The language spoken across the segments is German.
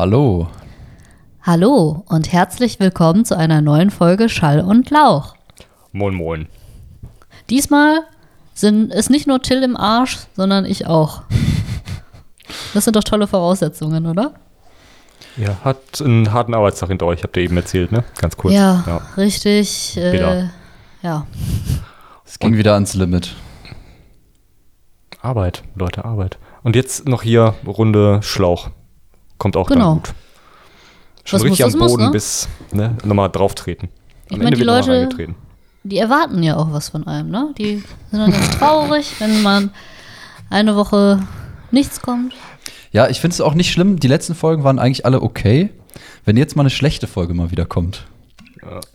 Hallo. Hallo und herzlich willkommen zu einer neuen Folge Schall und Lauch. Moin, moin. Diesmal sind, ist nicht nur Till im Arsch, sondern ich auch. Das sind doch tolle Voraussetzungen, oder? Ja, hat einen harten Arbeitstag hinter euch, habt ihr eben erzählt, ne? Ganz kurz. Ja, richtig. Äh, ja. Es ging wieder ans Limit. Arbeit, Leute, Arbeit. Und jetzt noch hier Runde Schlauch. Kommt auch Genau. dann gut. Schon Was richtig muss, am das muss, Boden ne? bis, ne, nochmal drauf treten. Ich meine, die Leute- reingetreten. Die erwarten ja auch was von einem, ne? Die sind dann ganz traurig, wenn man eine Woche nichts kommt. Ja, ich finde es auch nicht schlimm. Die letzten Folgen waren eigentlich alle okay. Wenn jetzt mal eine schlechte Folge mal wieder kommt.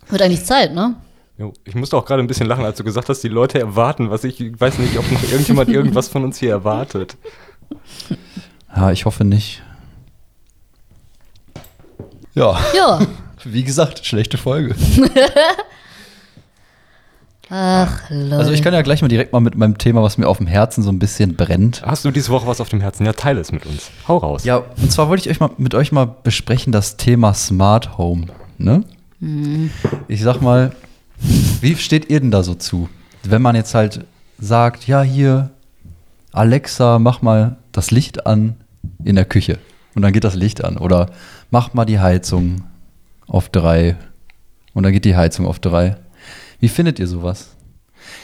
Wird eigentlich Zeit, ne? Jo, ich musste auch gerade ein bisschen lachen, als du gesagt hast, die Leute erwarten was. Ich weiß nicht, ob noch irgendjemand irgendwas von uns hier erwartet. Ja, ich hoffe nicht. Ja, Ja. wie gesagt, schlechte Folge. Ach, Leute. Also ich kann ja gleich mal direkt mal mit meinem Thema, was mir auf dem Herzen so ein bisschen brennt. Hast du diese Woche was auf dem Herzen? Ja, teile es mit uns. Hau raus. Ja, und zwar wollte ich euch mal mit euch mal besprechen das Thema Smart Home. Ne? Ich sag mal, wie steht ihr denn da so zu? Wenn man jetzt halt sagt, ja hier, Alexa, mach mal das Licht an in der Küche. Und dann geht das Licht an. Oder mach mal die Heizung auf drei. Und dann geht die Heizung auf drei. Wie findet ihr sowas?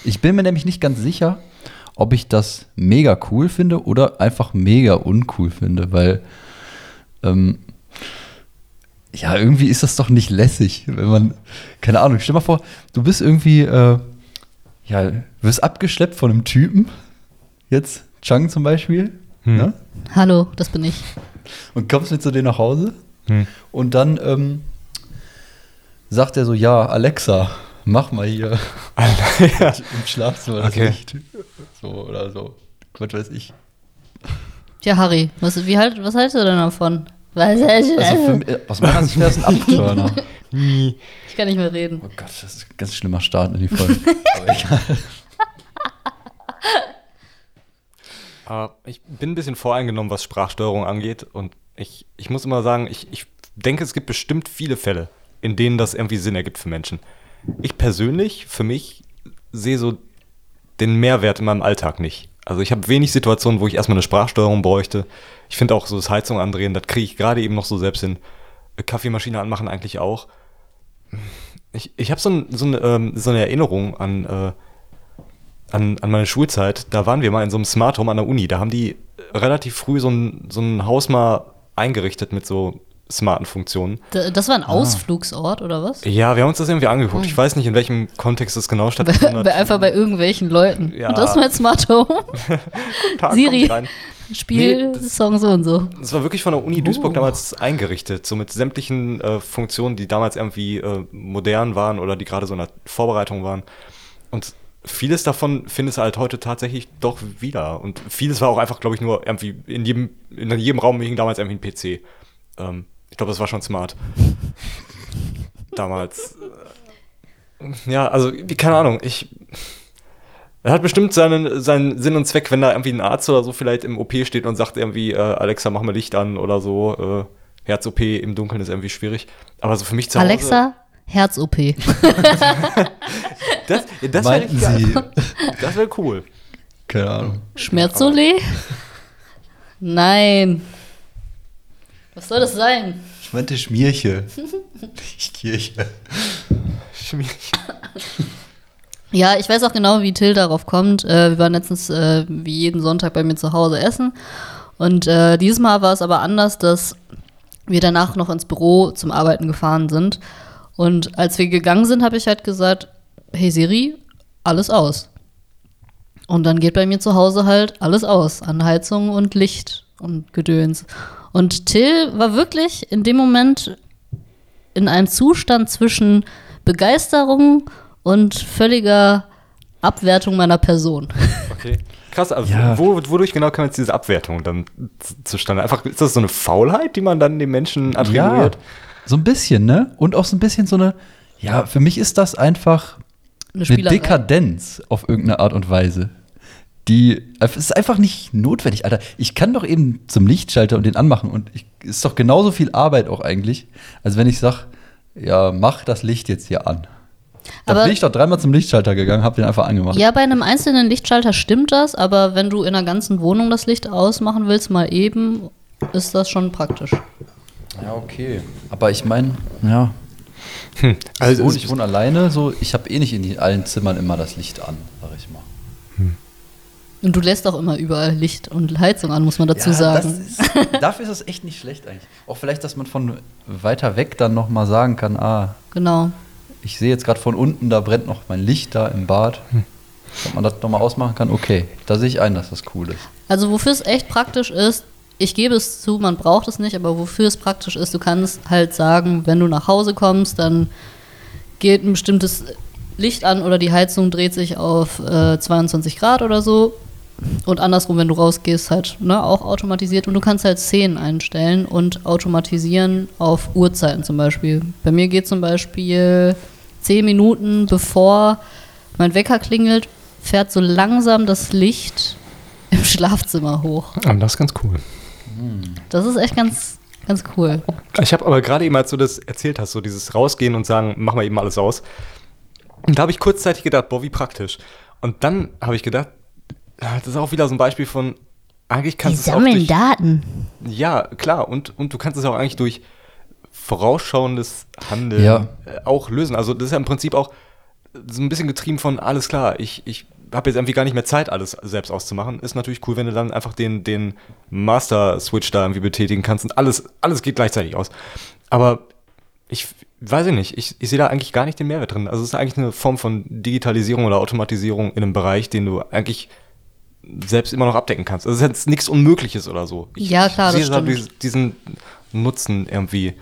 Ich bin mir nämlich nicht ganz sicher, ob ich das mega cool finde oder einfach mega uncool finde, weil ähm, ja, irgendwie ist das doch nicht lässig, wenn man, keine Ahnung, stell mal vor, du bist irgendwie, äh, ja, wirst abgeschleppt von einem Typen, jetzt Chang zum Beispiel, Hm. ne? Hallo, das bin ich. und kommst mit zu dir nach Hause Hm. und dann ähm, sagt er so, ja, Alexa, mach mal hier im Schlafzimmer das Okay. Licht. So oder so. Was weiß ich. Tja, Harry, was, wie halt, was hältst du denn davon? Was Also für, mich- aus meiner Sicht wäre es ein Abturner. ich kann nicht mehr reden. Oh Gott, das ist ein ganz schlimmer Start in die Folge. Aber egal. Äh, ich bin ein bisschen voreingenommen, was Sprachsteuerung angeht. Und ich, ich muss immer sagen, ich, ich denke, es gibt bestimmt viele Fälle, in denen das irgendwie Sinn ergibt für Menschen. Ich persönlich, für mich, sehe so den Mehrwert in meinem Alltag nicht. Also ich habe wenig Situationen, wo ich erstmal eine Sprachsteuerung bräuchte. Ich finde auch so das Heizung andrehen, das kriege ich gerade eben noch so selbst hin. Äh, Kaffeemaschine anmachen eigentlich auch. Ich, ich habe so, ein, so, eine, ähm, so eine Erinnerung an, äh, an, an meine Schulzeit, da waren wir mal in so einem Smart Home an der Uni. Da haben die relativ früh so ein, so ein Haus mal eingerichtet mit so smarten Funktionen. Das war ein Ausflugsort, oder was? Ja, wir haben uns das irgendwie angeguckt. Ich weiß nicht, in welchem Kontext das genau stattgefunden hat. Einfach bei irgendwelchen Leuten. Ja. Und das ist mein Smart Home. Tag Siri. Spiel, Nee, das- Song so und so. Das war wirklich von der Uni Duisburg Oh. damals eingerichtet, so mit sämtlichen äh, Funktionen, die damals irgendwie äh, modern waren oder die gerade so in der Vorbereitung waren. Und vieles davon findest du halt heute tatsächlich doch wieder. Und vieles war auch einfach, glaube ich, nur irgendwie in jedem, in jedem Raum hing damals irgendwie ein PC. Ähm, ich glaube, das war schon smart. damals. Ja, also, keine Ahnung, ich. Er hat bestimmt seinen, seinen Sinn und Zweck, wenn da irgendwie ein Arzt oder so vielleicht im OP steht und sagt irgendwie, äh, Alexa, mach mal Licht an oder so. Äh, Herz-OP im Dunkeln ist irgendwie schwierig. Aber so für mich zu Hause. Herz-OP. Das, das wäre Meinten Sie? Das wäre cool. Keine Ahnung. Schmerzole? Nein. Was soll das sein? Ich meinte Schmierche. Nicht Kirche. Ja, ich weiß auch genau, wie Till darauf kommt. Äh, wir waren letztens äh, wie jeden Sonntag bei mir zu Hause essen. Und äh, dieses Mal war es aber anders, dass wir danach noch ins Büro zum Arbeiten gefahren sind. Und als wir gegangen sind, habe ich halt gesagt, hey Siri, alles aus. Und dann geht bei mir zu Hause halt alles aus an Heizung und Licht und Gedöns. Und Till war wirklich in dem Moment in einem Zustand zwischen Begeisterung und völliger Abwertung meiner Person. Okay. Krass, also Ja. wo, wodurch genau kam jetzt diese Abwertung dann zustande? Einfach, ist das so eine Faulheit, die man dann den Menschen attribuiert? So ein bisschen, ne? Und auch so ein bisschen so eine, ja, für mich ist das einfach Eine eine. Dekadenz auf irgendeine Art und Weise. Die, es ist einfach nicht notwendig, Alter. Ich kann doch eben zum Lichtschalter und den anmachen und ich ist doch genauso viel Arbeit auch eigentlich, als wenn ich sage, ja, mach das Licht jetzt hier an. Da Aber- bin ich doch dreimal zum Lichtschalter gegangen, hab den einfach angemacht. Ja, bei einem einzelnen Lichtschalter stimmt das, aber wenn du in einer ganzen Wohnung das Licht ausmachen willst, mal eben, ist das schon praktisch. Ja, okay. Aber ich meine, ja, Also, also, ich wohne alleine, so, ich habe eh nicht in allen Zimmern immer das Licht an, sag ich mal. Und du lässt auch immer überall Licht und Heizung an, muss man dazu Ja, sagen. Das ist, dafür ist das echt nicht schlecht eigentlich. Auch vielleicht, dass man von weiter weg dann noch mal sagen kann, ah, Genau. ich sehe jetzt gerade von unten, da brennt noch mein Licht da im Bad. Ob man das noch mal ausmachen kann, okay, da sehe ich ein, dass das cool ist. Also wofür es echt praktisch ist, ich gebe es zu, man braucht es nicht, aber wofür es praktisch ist, du kannst halt sagen, wenn du nach Hause kommst, dann geht ein bestimmtes Licht an oder die Heizung dreht sich auf äh, 22 Grad oder so. Und andersrum, wenn du rausgehst, halt ne, auch automatisiert. Und du kannst halt Szenen einstellen und automatisieren auf Uhrzeiten zum Beispiel. Bei mir geht zum Beispiel 10 Minuten bevor mein Wecker klingelt, fährt so langsam das Licht im Schlafzimmer hoch. Ah, das ist ganz cool. Das ist echt ganz, ganz cool. Ich habe aber gerade eben, als du das erzählt hast, so dieses Rausgehen und sagen, mach mal eben alles aus. Und da habe ich kurzzeitig gedacht, boah, wie praktisch. Und dann habe ich gedacht, das ist auch wieder so ein Beispiel von, eigentlich kannst du es auch durch, Daten. Ja, klar. Und, und du kannst es auch eigentlich durch vorausschauendes Handeln Ja. äh, auch lösen. Also das ist ja im Prinzip auch so ein bisschen getrieben von, alles klar, ich, ich habe jetzt irgendwie gar nicht mehr Zeit, alles selbst auszumachen. Ist natürlich cool, wenn du dann einfach den, den Master-Switch da irgendwie betätigen kannst und alles, alles geht gleichzeitig aus. Aber ich weiß ich nicht, ich, ich sehe da eigentlich gar nicht den Mehrwert drin. Also es ist eigentlich eine Form von Digitalisierung oder Automatisierung in einem Bereich, den du eigentlich selbst immer noch abdecken kannst. Also es ist jetzt nichts Unmögliches oder so. Ich, Ja, klar, ich sehe da diesen Nutzen irgendwie.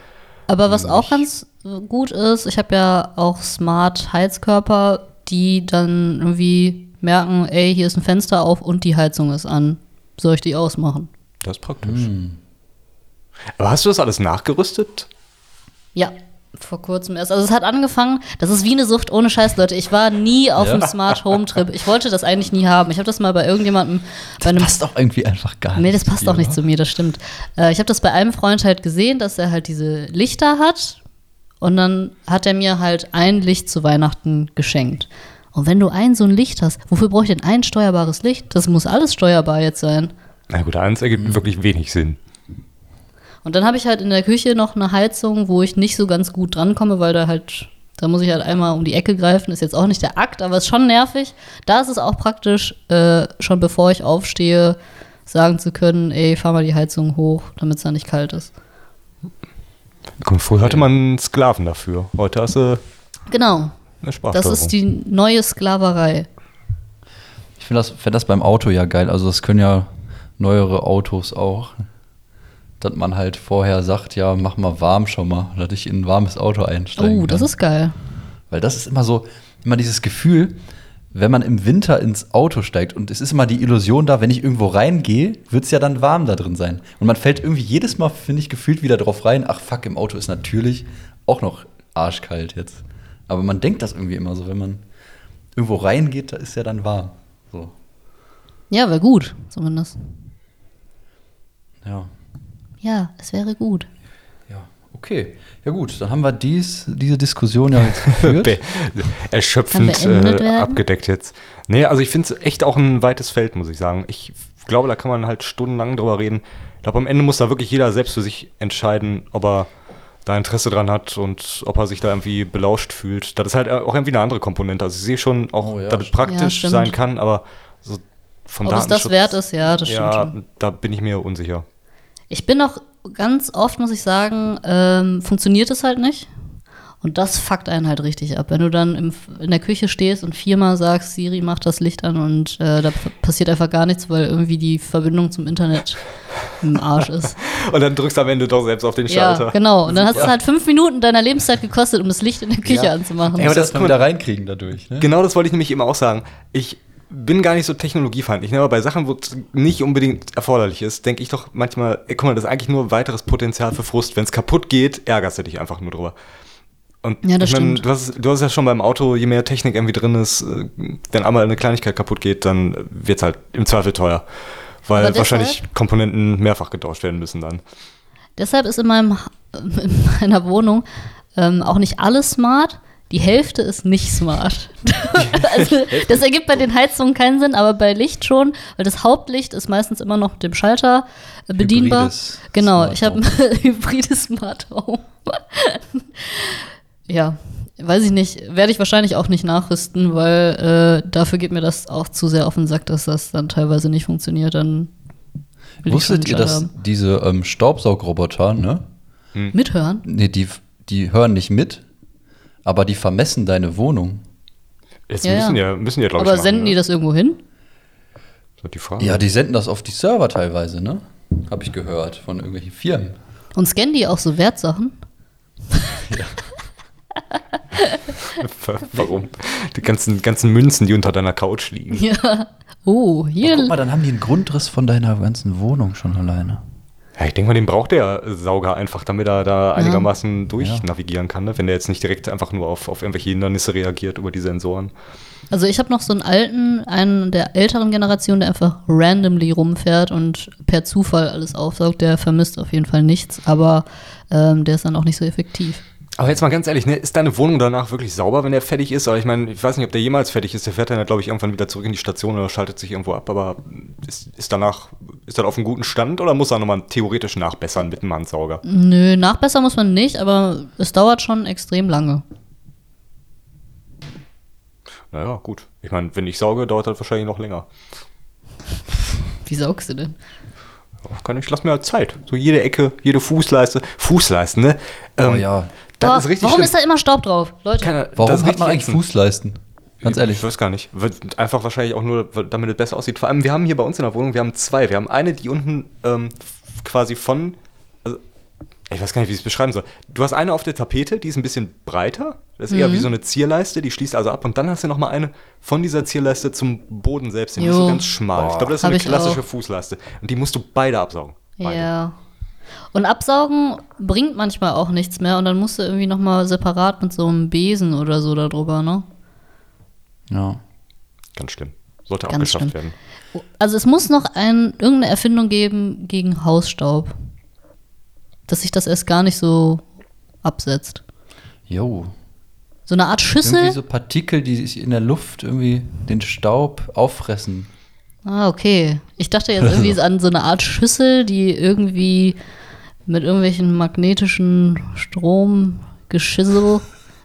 Aber was auch ganz gut ist, ich habe ja auch Smart Heizkörper, die dann irgendwie merken, ey, hier ist ein Fenster auf und die Heizung ist an. Soll ich die ausmachen? Das ist praktisch. Aber hast du das alles nachgerüstet? Ja, vor kurzem erst. Also es hat angefangen, das ist wie eine Sucht ohne Scheiß, Leute. Ich war nie auf Ja. einem Smart Home Trip. Ich wollte das eigentlich nie haben. Ich habe das mal bei irgendjemandem bei einem Passt auch irgendwie einfach gar nicht. Nee, das passt dir, auch nicht oder? zu mir, das stimmt. Äh, ich habe das bei einem Freund halt gesehen, dass er halt diese Lichter hat. Und dann hat er mir halt ein Licht zu Weihnachten geschenkt. Und wenn du ein so ein Licht hast, wofür brauche ich denn ein steuerbares Licht? Das muss alles steuerbar jetzt sein. Na gut, eins ergibt wirklich wenig Sinn. Und dann habe ich halt in der Küche noch eine Heizung, wo ich nicht so ganz gut drankomme, weil da halt, da muss ich halt einmal um die Ecke greifen. Ist jetzt auch nicht der Akt, aber ist schon nervig. Da ist es auch praktisch, äh, schon bevor ich aufstehe, sagen zu können, ey, fahr mal die Heizung hoch, damit es da nicht kalt ist. Guck, früher hatte man einen Sklaven dafür. Heute hast du Genau. Eine Das ist die neue Sklaverei. Ich finde das, find das beim Auto ja geil. Also das können ja neuere Autos auch. Dass man halt vorher sagt, ja, mach mal warm schon mal, dass ich in ein warmes Auto einsteigen Oh, das kann. ist geil. Weil das ist immer so, immer dieses Gefühl, wenn man im Winter ins Auto steigt und es ist immer die Illusion da, wenn ich irgendwo reingehe, wird es ja dann warm da drin sein. Und man fällt irgendwie jedes Mal, finde ich, gefühlt wieder drauf rein, ach fuck, im Auto ist natürlich auch noch arschkalt jetzt. Aber man denkt das irgendwie immer so, wenn man irgendwo reingeht, da ist ja dann warm. So, Ja, wäre gut, zumindest. ja. Ja, es wäre gut. Ja, okay. Ja gut, dann haben wir dies, diese Diskussion ja jetzt geführt. Erschöpfend äh, abgedeckt jetzt. Nee, also ich finde es echt auch ein weites Feld, muss ich sagen. Ich glaube, da kann man halt stundenlang drüber reden. Ich glaube, am Ende muss da wirklich jeder selbst für sich entscheiden, ob er da Interesse dran hat und ob er sich da irgendwie belauscht fühlt. Das ist halt auch irgendwie eine andere Komponente. Also ich sehe schon auch, Oh ja, dass es. Ja, praktisch stimmt. sein kann, aber so von Ob es das wert ist, ja, das stimmt ja, schon. da bin ich mir unsicher. Ich bin auch ganz oft, muss ich sagen, ähm, funktioniert es halt nicht. Und das fuckt einen halt richtig ab. Wenn du dann im, in der Küche stehst und viermal sagst, Siri, mach das Licht an und äh, da passiert einfach gar nichts, weil irgendwie die Verbindung zum Internet im Arsch ist. Und dann drückst du am Ende doch selbst auf den ja, Schalter. genau. Und dann hast du halt fünf Minuten deiner Lebenszeit gekostet, um das Licht in der Küche Ja. anzumachen. Ey, aber das- das mal wieder reinkriegen dadurch. Ne? Genau das wollte ich nämlich eben auch sagen. Ich bin gar nicht so technologiefeindlich, ne? aber bei Sachen, wo es nicht unbedingt erforderlich ist, denke ich doch manchmal, ey, guck mal, das ist eigentlich nur weiteres Potenzial für Frust. Wenn es kaputt geht, ärgerst du dich einfach nur drüber. Und Ja, das ich mein, stimmt. du, hast, du hast ja schon beim Auto, je mehr Technik irgendwie drin ist, äh, wenn einmal eine Kleinigkeit kaputt geht, dann wird es halt im Zweifel teuer. Weil deshalb- wahrscheinlich Komponenten mehrfach getauscht werden müssen dann. Deshalb ist in, meinem, in meiner Wohnung ähm, auch nicht alles smart. Die Hälfte ist nicht smart. also, das ergibt bei den Heizungen keinen Sinn, aber bei Licht schon, weil das Hauptlicht ist meistens immer noch mit dem Schalter äh, bedienbar. Hybrides genau, Smart ich habe ein hybrides Smart Home. Ja, weiß ich nicht, werde ich wahrscheinlich auch nicht nachrüsten, weil äh, dafür geht mir das auch zu sehr auf den Sack, dass das dann teilweise nicht funktioniert. Dann Wusstet ihr, dass Schalter diese ähm, Staubsaugroboter, ne? haben. mithören? Nee, die, die hören nicht mit, aber die vermessen deine Wohnung. Jetzt Ja, müssen ja. ja, müssen ja, glaube ich, Aber machen, senden ne? die das irgendwo hin? Das die Frage. Ja, die senden das auf die Server teilweise, ne? Habe ich gehört von irgendwelchen Firmen. Und scannen die auch so Wertsachen? Warum? Die ganzen, ganzen Münzen, die unter deiner Couch liegen. Ja. Oh, hier. Guck mal, dann haben die einen Grundriss von deiner ganzen Wohnung schon alleine. Ja, ich denke mal, den braucht der Sauger einfach, damit er da einigermaßen durchnavigieren kann, ne? wenn der jetzt nicht direkt einfach nur auf, auf irgendwelche Hindernisse reagiert über die Sensoren. Also ich habe noch so einen alten, einen der älteren Generation, der einfach randomly rumfährt und per Zufall alles aufsaugt. Der vermisst auf jeden Fall nichts, aber ähm, der ist dann auch nicht so effektiv. Aber jetzt mal ganz ehrlich, ne, ist deine Wohnung danach wirklich sauber, wenn der fertig ist? Aber ich meine, ich weiß nicht, ob der jemals fertig ist. Der fährt dann, glaube ich, irgendwann wieder zurück in die Station oder schaltet sich irgendwo ab. Aber ist, ist danach, ist das auf einem guten Stand oder muss er nochmal theoretisch nachbessern mit dem Handsauger? Nö, nachbessern muss man nicht, aber es dauert schon extrem lange. Naja, gut. Ich meine, wenn ich sauge, dauert das wahrscheinlich noch länger. Wie saugst du denn? Kann ich, lass mir halt Zeit. So jede Ecke, jede Fußleiste. Fußleisten, ne? Oh ja. Das Boah, ist richtig warum schlimm. ist da immer Staub drauf? Leute, Keine, Warum hat man eigentlich ätzend. Fußleisten? Ganz ehrlich. Ich weiß gar nicht. Wird einfach wahrscheinlich auch nur, damit es besser aussieht. Vor allem, wir haben hier bei uns in der Wohnung, wir haben zwei. Wir haben eine, die unten ähm, quasi von, also, ich weiß gar nicht, wie ich es beschreiben soll. Du hast eine auf der Tapete, die ist ein bisschen breiter. Das ist Mhm. eher wie so eine Zierleiste, die schließt also ab. Und dann hast du noch mal eine von dieser Zierleiste zum Boden selbst hin. Die ist so ganz schmal. Ich glaube, das ist Hab eine klassische auch. Fußleiste. Und die musst du beide absaugen. Beide. Ja. Und absaugen bringt manchmal auch nichts mehr und dann musst du irgendwie nochmal separat mit so einem Besen oder so da drüber, ne? Ja. Ganz schlimm. Sollte Ganz abgeschafft schlimm. werden. Also es muss noch ein, irgendeine Erfindung geben gegen Hausstaub. Dass sich das erst gar nicht so absetzt. Jo. So eine Art Irgendwie Schüssel. so Partikel, die sich in der Luft irgendwie den Staub auffressen. Ah, okay. Ich dachte jetzt irgendwie an so eine Art Schüssel, die irgendwie mit irgendwelchen magnetischen Stromgeschissel,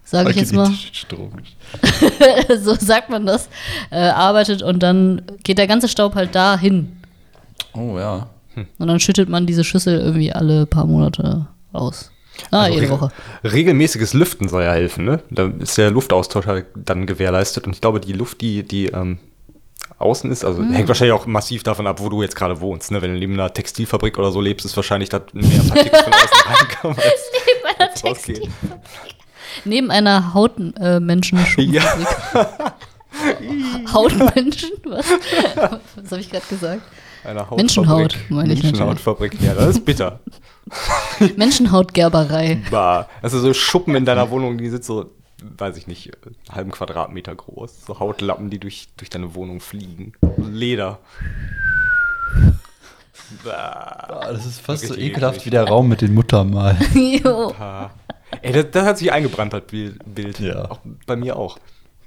sage ich jetzt mal, so sagt man das, äh, arbeitet und dann geht der ganze Staub halt dahin. Oh ja. Und dann schüttet man diese Schüssel irgendwie alle paar Monate aus. Ah, Also jede Woche. Regelmäßiges Lüften soll ja helfen, ne? Da ist der Luftaustausch halt dann gewährleistet. Und ich glaube, die Luft, die, die ähm, außen ist, also Hm. hängt wahrscheinlich auch massiv davon ab, wo du jetzt gerade wohnst. Ne? Wenn du neben einer Textilfabrik oder so lebst, ist wahrscheinlich, dass mehr Partikel von außen reinkommen als, Bei einer rausgehen. Neben einer Hautmenschen. Ja. Hautmenschen? Was? Was habe ich gerade gesagt? Eine Hautfabrik. Menschenhaut, meine ich. Menschenhautfabrik, ja, das ist bitter. Menschenhautgerberei. Bah. Also so Schuppen in deiner Wohnung, die sind so, weiß ich nicht, einen halben Quadratmeter groß. So Hautlappen, die durch, durch deine Wohnung fliegen. Leder. Ah, Das ist fast so ekelhaft eklig. wie der Raum mit den Muttermal. jo. Ah. Ey, das, das hat sich eingebrannt, das Bild. Ja. Auch bei mir auch.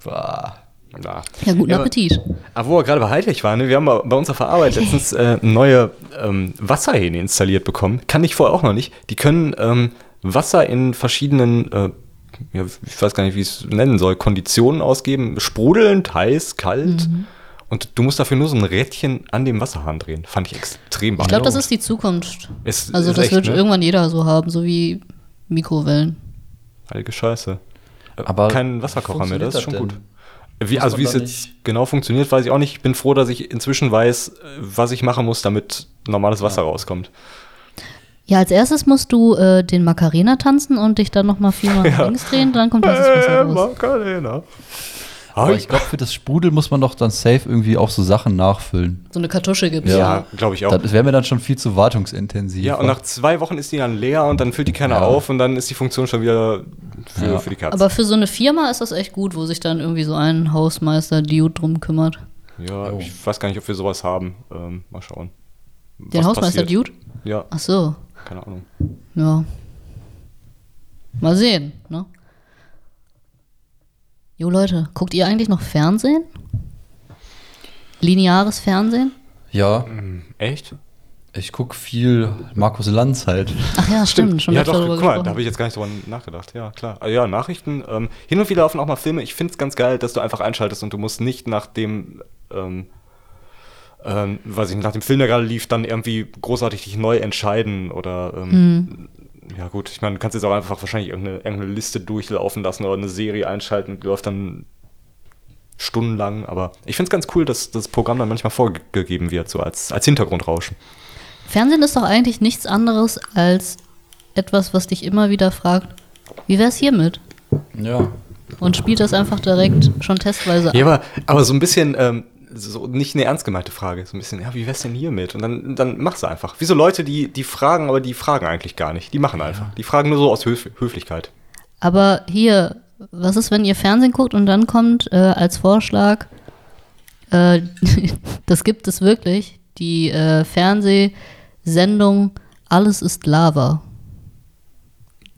Bah. Ja, Ja, guten Appetit. Aber wo wir gerade bei Hightech waren, ne, wir haben bei bei uns auf der Arbeit letztens äh, neue ähm, Wasserhähne installiert bekommen. Kann ich vorher auch noch nicht. Die können ähm, Wasser in verschiedenen, äh, ja, ich weiß gar nicht, wie ich es nennen soll, Konditionen ausgeben. Sprudelnd, heiß, kalt. Mhm. Und du musst dafür nur so ein Rädchen an dem Wasserhahn drehen. Fand ich extrem Ich glaube, das ist die Zukunft. Ist- Also ist das echt, wird ne? irgendwann jeder so haben, so wie Mikrowellen. Heilige Scheiße. Äh, Aber Kein Wasserkocher mehr, das ist schon funktioniert gut. das Wie, also wie es jetzt genau funktioniert, weiß ich auch nicht. Ich bin froh, dass ich inzwischen weiß, äh, was ich machen muss, damit normales Wasser rauskommt. Ja, als erstes musst du äh, den Macarena tanzen und dich dann nochmal viermal nach links drehen, dann kommt das Wasser raus. Macarena. Aber ich glaube, für das Sprudel muss man doch dann safe irgendwie auch so Sachen nachfüllen. So eine Kartusche gibt's. Ja, glaube ich auch. Das wäre mir dann schon viel zu wartungsintensiv. Ja, und nach zwei Wochen ist die dann leer und dann füllt die keiner Ja. auf und dann ist die Funktion schon wieder für, Ja. für die Katze. Aber für so eine Firma ist das echt gut, wo sich dann irgendwie so ein Hausmeister Dude drum kümmert. ja, Oh. ich weiß gar nicht, ob wir sowas haben. Ähm, mal schauen. Den Was Hausmeister passiert. Dude? Ja, Ach so. Keine Ahnung. Ja. Mal sehen, ne? Jo, Leute, guckt ihr eigentlich noch Fernsehen? Lineares Fernsehen? Ja, Echt? ich gucke viel Markus Lanz halt. Ach ja, stimmt. Schon ja, doch, guck mal, da habe ich jetzt gar nicht drüber nachgedacht. Ja, klar. Ah, Ja, Nachrichten. Ähm, hin und wieder laufen auch mal Filme. Ich finde es ganz geil, dass du einfach einschaltest und du musst nicht nach dem, ähm, ähm, weiß ich nicht, nach dem Film, der gerade lief, dann irgendwie großartig dich neu entscheiden oder, ähm, Mhm. ja gut, ich meine, du kannst jetzt auch einfach wahrscheinlich irgendeine, irgendeine Liste durchlaufen lassen oder eine Serie einschalten und die läuft dann stundenlang, aber ich finde es ganz cool, dass das Programm dann manchmal vorgegeben wird, so als, als Hintergrundrauschen. Fernsehen ist doch eigentlich nichts anderes als etwas, was dich immer wieder fragt, wie wär's hiermit? Ja. Und spielt das einfach direkt schon testweise Ja, ab. aber, aber so ein bisschen, ähm, so nicht eine ernst gemeinte Frage, so ein bisschen, ja, wie wär's denn hier mit? Und dann, dann machst du einfach. Wie so Leute, die, die fragen, aber die fragen eigentlich gar nicht. Die machen einfach. Die fragen nur so aus Höf Höflichkeit. Aber hier, was ist, wenn ihr Fernsehen guckt und dann kommt äh, als Vorschlag, äh, das gibt es wirklich, die äh, Fernsehsendung Alles ist Lava.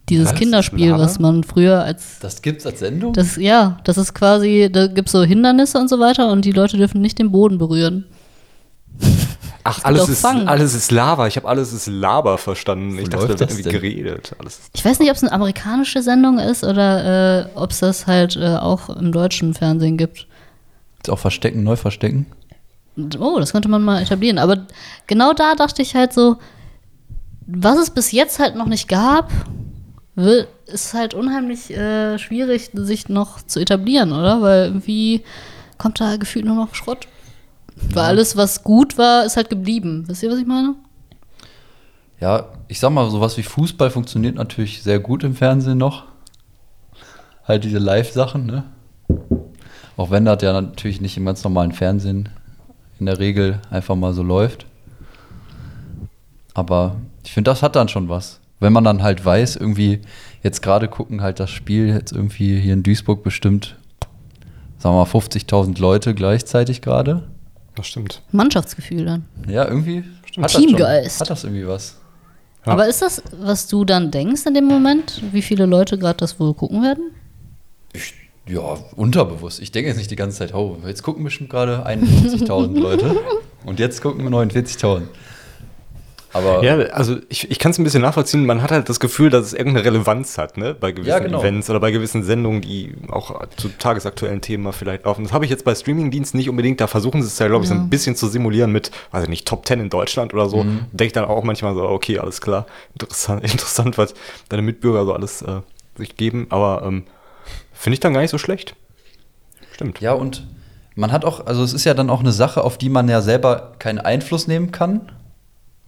Dieses ist Kinderspiel, Lava? was man früher als Das gibt's als Sendung? das ja, das ist quasi, da gibt es so Hindernisse und so weiter und die Leute dürfen nicht den Boden berühren. Ach, alles auch ist, Fang. alles ist Lava. Ich habe alles ist Lava verstanden. Wo ich dachte, da wird irgendwie denn? geredet. Alles ist Ich weiß nicht, ob es eine amerikanische Sendung ist oder äh, ob es das halt äh, auch im deutschen Fernsehen gibt. Ist auch Verstecken, neu verstecken. Oh, das könnte man mal etablieren. Aber genau da dachte ich halt so, was es bis jetzt halt noch nicht gab, ist halt unheimlich äh, schwierig, sich noch zu etablieren, oder? Weil irgendwie kommt da gefühlt nur noch Schrott. Weil alles, was gut war, ist halt geblieben. Wisst ihr, was ich meine? Ja, ich sag mal, sowas wie Fußball funktioniert natürlich sehr gut im Fernsehen noch. Halt diese Live-Sachen, ne? Auch wenn das ja natürlich nicht im ganz normalen Fernsehen in der Regel einfach mal so läuft. Aber ich finde, das hat dann schon was. Wenn man dann halt weiß, irgendwie, jetzt gerade gucken halt das Spiel jetzt irgendwie hier in Duisburg bestimmt, sagen wir mal, 50.000 Leute gleichzeitig gerade. das stimmt. Mannschaftsgefühl dann. Ja, irgendwie hat das, Teamgeist. schon, hat das irgendwie was. Ja. Aber ist das, was du dann denkst in dem Moment, wie viele Leute gerade das wohl gucken werden? Ich, ja, unterbewusst. Ich denke jetzt nicht die ganze Zeit, oh, jetzt gucken bestimmt gerade 51.000 Leute und jetzt gucken wir 49.000. Aber Ja, also ich, ich kann es ein bisschen nachvollziehen. Man hat halt das Gefühl, dass es irgendeine Relevanz hat, ne? Bei gewissen Ja, genau. Events oder bei gewissen Sendungen, die auch zu tagesaktuellen Themen mal vielleicht laufen. Das habe ich jetzt bei Streamingdiensten nicht unbedingt. Da versuchen sie es ja, glaube ich, so Ja. ein bisschen zu simulieren mit, weiß ich nicht, Top 10 in Deutschland oder so. Mhm. Denke ich dann auch manchmal so, okay, alles klar. Interessant, interessant was deine Mitbürger so alles äh, sich geben. Aber ähm, finde ich dann gar nicht so schlecht. Stimmt. ja, und man hat auch, also es ist ja dann auch eine Sache, auf die man ja selber keinen Einfluss nehmen kann.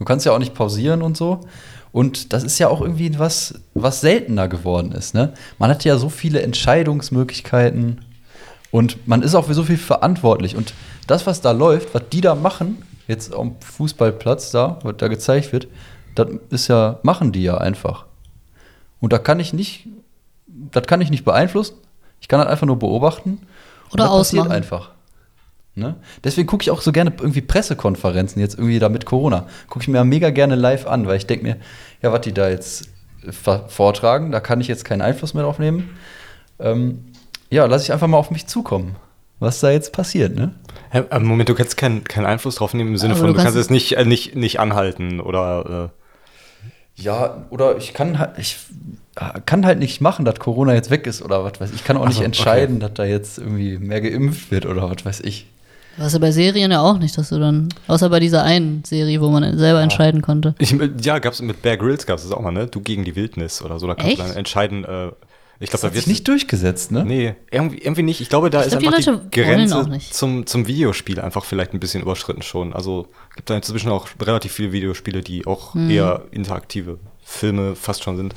Du kannst ja auch nicht pausieren und so. Und das ist ja auch irgendwie was, was seltener geworden ist. Ne? Man hat ja so viele Entscheidungsmöglichkeiten und man ist auch für so viel verantwortlich. Und das, was da läuft, was die da machen, jetzt am Fußballplatz da, was da gezeigt wird, das ist ja, machen die ja einfach. Und da kann ich nicht, das kann ich nicht beeinflussen. Ich kann das einfach nur beobachten. Und Oder das passiert ausmachen. einfach. Ne? Deswegen gucke ich auch so gerne irgendwie Pressekonferenzen jetzt irgendwie da mit Corona. Gucke ich mir mega gerne live an, weil ich denke mir, ja, was die da jetzt äh, vortragen, da kann ich jetzt keinen Einfluss mehr drauf nehmen. Ähm, ja, lasse ich einfach mal auf mich zukommen, was da jetzt passiert, ne? Hä, aber Moment, du kannst keinen keinen Einfluss drauf nehmen im Sinne Aber von, du kannst kannst- es nicht, äh, nicht, nicht anhalten oder. Äh, Ja, oder ich kann halt, ich äh, kann halt nicht machen, dass Corona jetzt weg ist oder was weiß ich. Ich kann auch Ach nicht entscheiden, dass da jetzt irgendwie mehr geimpft wird oder was weiß ich. Was ja bei Serien ja auch nicht, dass du dann, außer bei dieser einen Serie, wo man selber entscheiden konnte. Ich, ja, gab's mit Bear Grylls gab es das auch mal, ne? Du gegen die Wildnis oder so. Da kannst du dann entscheiden. Äh, ich Das glaube, da wird nicht durchgesetzt, ne? Nee, irgendwie, irgendwie nicht. Ich glaube, da Ich ist glaub, die einfach die wollen Grenze auch nicht. zum, zum Videospiel einfach vielleicht ein bisschen überschritten schon. Also gibt da inzwischen auch relativ viele Videospiele, die auch Mhm. eher interaktive Filme fast schon sind.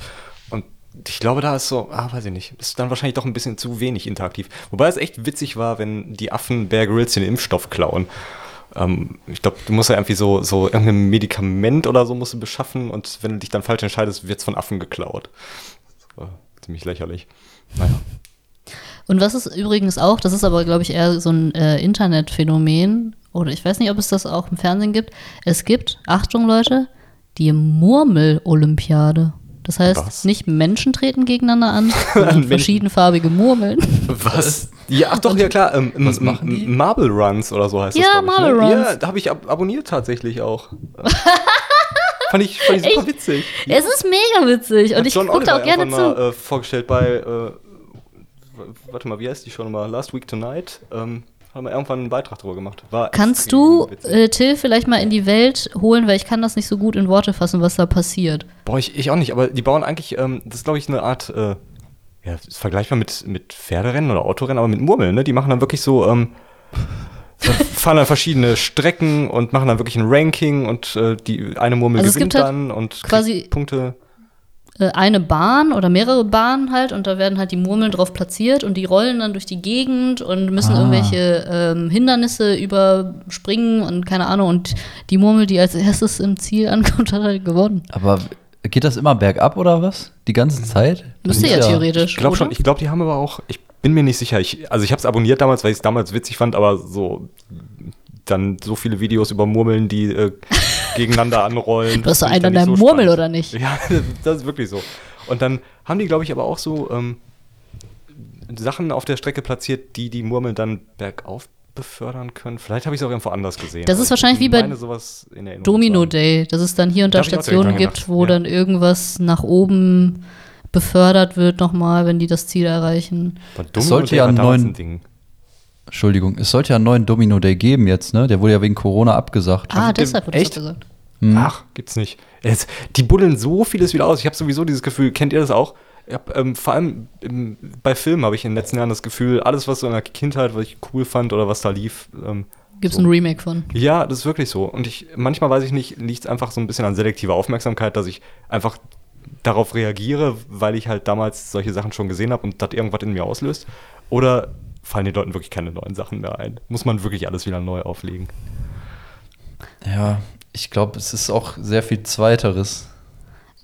Ich glaube, da ist so, ah, weiß ich nicht, ist dann wahrscheinlich doch ein bisschen zu wenig interaktiv. Wobei es echt witzig war, wenn die Affen Bear Grylls den Impfstoff klauen. Ähm, ich glaube, du musst ja irgendwie so, so irgendein Medikament oder so musst du beschaffen und wenn du dich dann falsch entscheidest, wird es von Affen geklaut. War ziemlich lächerlich. Naja. Und was ist übrigens auch, das ist aber, glaube ich, eher so ein äh, Internetphänomen, oder ich weiß nicht, ob es das auch im Fernsehen gibt. Es gibt, Achtung Leute, die Murmel-Olympiade. Das heißt, Was? nicht Menschen treten gegeneinander an, sondern verschiedenfarbige Murmeln. Was? Ja, ach doch, ja klar. Ähm, Was m- machen die? m- Marble Runs oder so heißt Ja, das, glaub ich, Marble ne? Runs. Ja, da habe ich ab abonniert tatsächlich auch. fand, ich, fand ich super witzig. Es ist mega witzig und ich gucke da auch gerne zu. Mal, äh, vorgestellt bei, äh, warte mal, wie heißt die schon mal? Last Week Tonight. Ähm, haben wir irgendwann einen Beitrag darüber gemacht. War Kannst du äh, Till vielleicht mal in die Welt holen, weil ich kann das nicht so gut in Worte fassen, was da passiert. Boah, ich, ich auch nicht, aber die bauen eigentlich, ähm, das ist glaube ich eine Art, äh, ja, ist vergleichbar mit, mit Pferderennen oder Autorennen, aber mit Murmeln, ne? Die machen dann wirklich so, ähm, fahren dann verschiedene Strecken und machen dann wirklich ein Ranking und äh, die eine Murmel Also gewinnt halt dann und quasi- Punkte. Äh, eine Bahn oder mehrere Bahnen halt und da werden halt die Murmeln drauf platziert und die rollen dann durch die Gegend und müssen Ah. irgendwelche ähm, Hindernisse überspringen und keine Ahnung und die Murmel, die als erstes im Ziel ankommt, hat halt gewonnen. Aber geht das immer bergab oder was? Die ganze Zeit? Das Müsste ist ja theoretisch. Ich glaube schon, ich glaube, die haben aber auch, ich bin mir nicht sicher, ich, also ich habe es abonniert damals, weil ich es damals witzig fand, aber so dann so viele Videos über Murmeln, die äh, gegeneinander anrollen. Du hast ich einen an der so Murmel, spannend. oder nicht? Ja, das ist wirklich so. Und dann haben die, glaube ich, aber auch so ähm, Sachen auf der Strecke platziert, die die Murmeln dann bergauf befördern können. Vielleicht habe ich es auch irgendwo anders gesehen. Das ist wahrscheinlich ich wie bei Domino haben. Day, dass es dann hier und da Stationen gibt, wo ja. dann irgendwas nach oben befördert wird nochmal, wenn die das Ziel erreichen. Domino sollte Day ja damals neuen- ein Ding. Entschuldigung, es sollte ja einen neuen Domino Day geben jetzt, ne? Der wurde ja wegen Corona abgesagt. Ah, Also, deshalb wurde das echt? gesagt. Hm. Ach, gibt's nicht. Jetzt, die buddeln so vieles wieder aus. Ich habe sowieso dieses Gefühl, kennt ihr das auch? Ich hab, ähm, vor allem im, bei Filmen habe ich in den letzten Jahren das Gefühl, alles, was so in der Kindheit, was ich cool fand oder was da lief, ähm, Gibt es so. ein Remake von. Ja, das ist wirklich so. Und ich, manchmal weiß ich nicht, liegt es einfach so ein bisschen an selektiver Aufmerksamkeit, dass ich einfach darauf reagiere, weil ich halt damals solche Sachen schon gesehen habe und das irgendwas in mir auslöst. Oder fallen den Leuten wirklich keine neuen Sachen mehr ein? Muss man wirklich alles wieder neu auflegen? Ja, ich glaube, es ist auch sehr viel Zweiteres.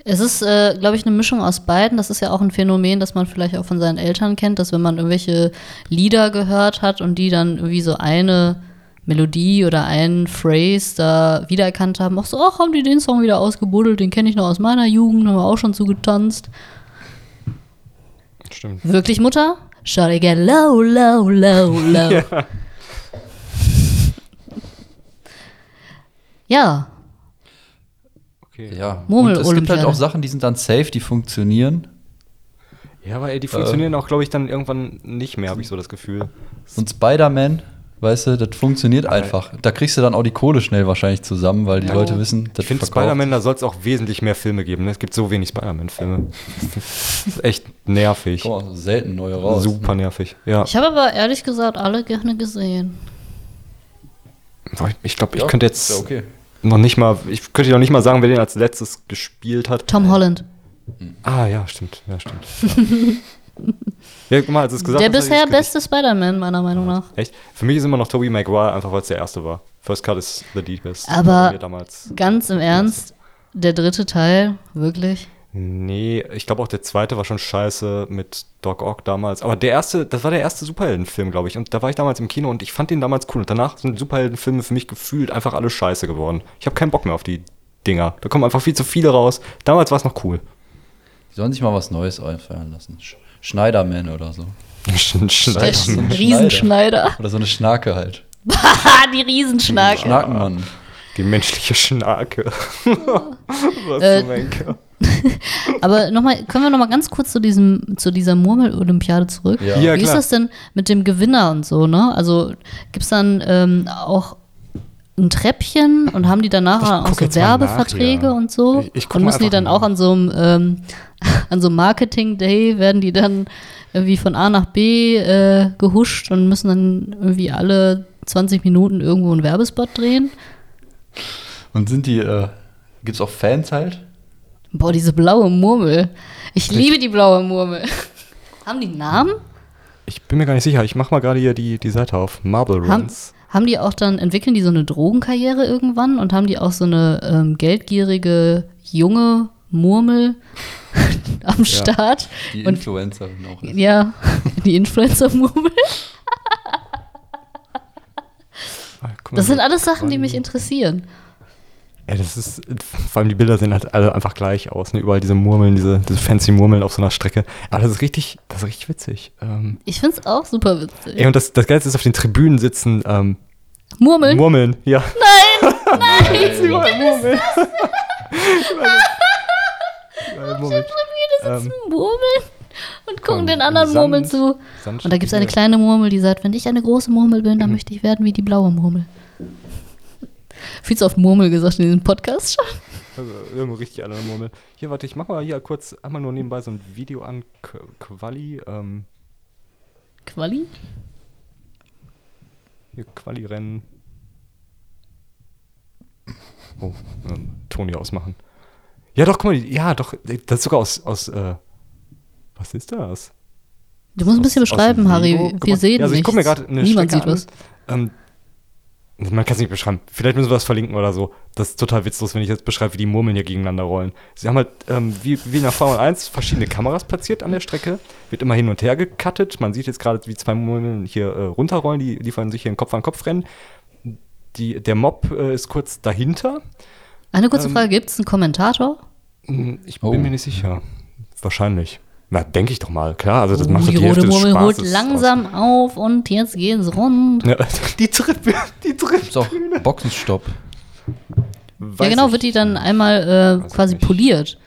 Es ist, äh, glaube ich, eine Mischung aus beiden. Das ist ja auch ein Phänomen, das man vielleicht auch von seinen Eltern kennt, dass wenn man irgendwelche Lieder gehört hat und die dann irgendwie so eine Melodie oder einen Phrase da wiedererkannt haben, auch so, ach, haben die den Song wieder ausgebuddelt, den kenne ich noch aus meiner Jugend, haben wir auch schon zugetanzt. Stimmt. Wirklich, Mutter? I get low, low, low, low. ja. ja. Okay. Ja. Murmel- Und es gibt halt auch Sachen, die sind dann safe, die funktionieren. Ja, aber ey, die funktionieren auch, glaube ich, dann irgendwann nicht mehr, habe ich so das Gefühl. Und Spider-Man, weißt du, das funktioniert Aber- einfach. Da kriegst du dann auch die Kohle schnell wahrscheinlich zusammen, weil die Ja. Leute wissen, das Ich finde. Spider-Man, da soll es auch wesentlich mehr Filme geben. Ne? Es gibt so wenig Spider-Man-Filme. Das ist echt nervig. Kommen auch selten neue raus. Super nervig. Ja. Ich habe aber ehrlich gesagt alle gerne gesehen. Ich glaube, ich Ja, könnte jetzt okay. noch nicht mal, ich könnte noch nicht mal sagen, wer den als letztes gespielt hat. Tom Holland. Ah, ja, stimmt. Ja, stimmt. Ja, ja guck mal, als es gesagt Der hast, bisher beste Spider-Man, meiner Meinung nach. Echt? Für mich ist immer noch Tobey Maguire, einfach weil es der erste war. First Cut ist the deepest. Aber-. Ganz im Ernst, der dritte Teil, wirklich. Nee, ich glaube auch der zweite war schon scheiße mit Doc Ock damals. Aber der erste, das war der erste Superheldenfilm, glaube ich. Und da war ich damals im Kino und ich fand den damals cool. Und danach sind Superheldenfilme für mich gefühlt einfach alle scheiße geworden. Ich habe keinen Bock mehr auf die Dinger. Da kommen einfach viel zu viele raus. Damals war es noch cool. Die sollen sich mal was Neues einfallen lassen. Sch Schneiderman oder so. Schneider. Der so ein Riesenschneider. Oder so eine Schnarke halt. Die Riesenschnarke. Schnakenmann. Die menschliche Schnarke. Was Äh, Henker. Aber nochmal, können wir nochmal ganz kurz zu, diesem, zu dieser Murmel-Olympiade zurück? Ja. Ja, Wie ist klar. das denn mit dem Gewinner und so, ne? Also gibt es dann ähm, auch ein Treppchen und haben die danach Ich auch so Werbeverträge nach, ja. und so? Ich- ich und müssen die dann nach. auch an so einem ähm, an so einem Marketing-Day werden die dann irgendwie von A nach B äh, gehuscht und müssen dann irgendwie alle 20 Minuten irgendwo einen Werbespot drehen? Und sind die, äh, gibt's auch Fans halt? Boah, diese blaue Murmel. Ich liebe die blaue Murmel. haben die einen Namen? Ich bin mir gar nicht sicher. Ich mach mal gerade hier die, die Seite auf. Marble Runs. haben die auch dann, entwickeln die so eine Drogenkarriere irgendwann und haben die auch so eine ähm, geldgierige junge Murmel am Start? Die Und- Influencerin auch. ist. Ja, die Influencer-Murmel. Ah, Das sind alles Sachen, die mich interessieren. Ey, das ist, vor allem die Bilder sehen halt alle einfach gleich aus. Ne? Überall diese Murmeln, diese, diese fancy Murmeln auf so einer Strecke. Aber das ist richtig, das ist richtig witzig. Ähm, Ich find's auch super witzig. ey, und das, das Geilste ist, auf den Tribünen sitzen ähm, Murmeln? Murmeln. Ja. Nein, nein. Überall Murmeln. Überall Murmeln. Ähm, Murmeln und gucken ähm, den anderen Sand- Murmeln zu. Sand- Und da gibt es eine kleine Murmel, die sagt, wenn ich eine große Murmel bin, dann möchte ich werden wie die blaue Murmel. Viel zu oft Murmel gesagt in diesem Podcast schon. Also irgendwo richtig alle Murmel. Hier, warte, ich mach mal hier kurz einmal nur nebenbei so ein Video an. Qu- Quali, ähm, Quali? hier Quali-Rennen. Oh, ähm, Toni ausmachen. Ja, doch, guck mal, ja, doch, das ist sogar aus, aus äh, was ist das? Du musst ein bisschen beschreiben, Harry. Wir sehen ja, also ich mir nichts. gerade eine Niemand Strecke sieht was. an. Ähm, man kann es nicht beschreiben. Vielleicht müssen wir das verlinken oder so. Das ist total witzlos, wenn ich jetzt beschreibe, wie die Murmeln hier gegeneinander rollen. Sie haben halt, ähm, wie, wie in der Formel 1, verschiedene Kameras platziert an der Strecke. Wird immer hin und her gecuttet. Man sieht jetzt gerade, wie zwei Murmeln hier äh, runterrollen. Die liefern sich hier in Kopf an Kopf rennen. Die, der Mob äh, ist kurz dahinter. Eine kurze Ähm, Frage: Gibt es einen Kommentator? Hm, Ich Oh. bin mir nicht sicher. Wahrscheinlich. Na, denke ich doch mal. Klar, also das Oh, macht die die Hälfte des Murmel holt Spaßes aus. langsam auf und jetzt geht's rund. Ja, die Treppe, die Treppe. Ist auch Boxenstopp. ja, genau, wird die dann einmal äh, Weiß quasi nicht. poliert,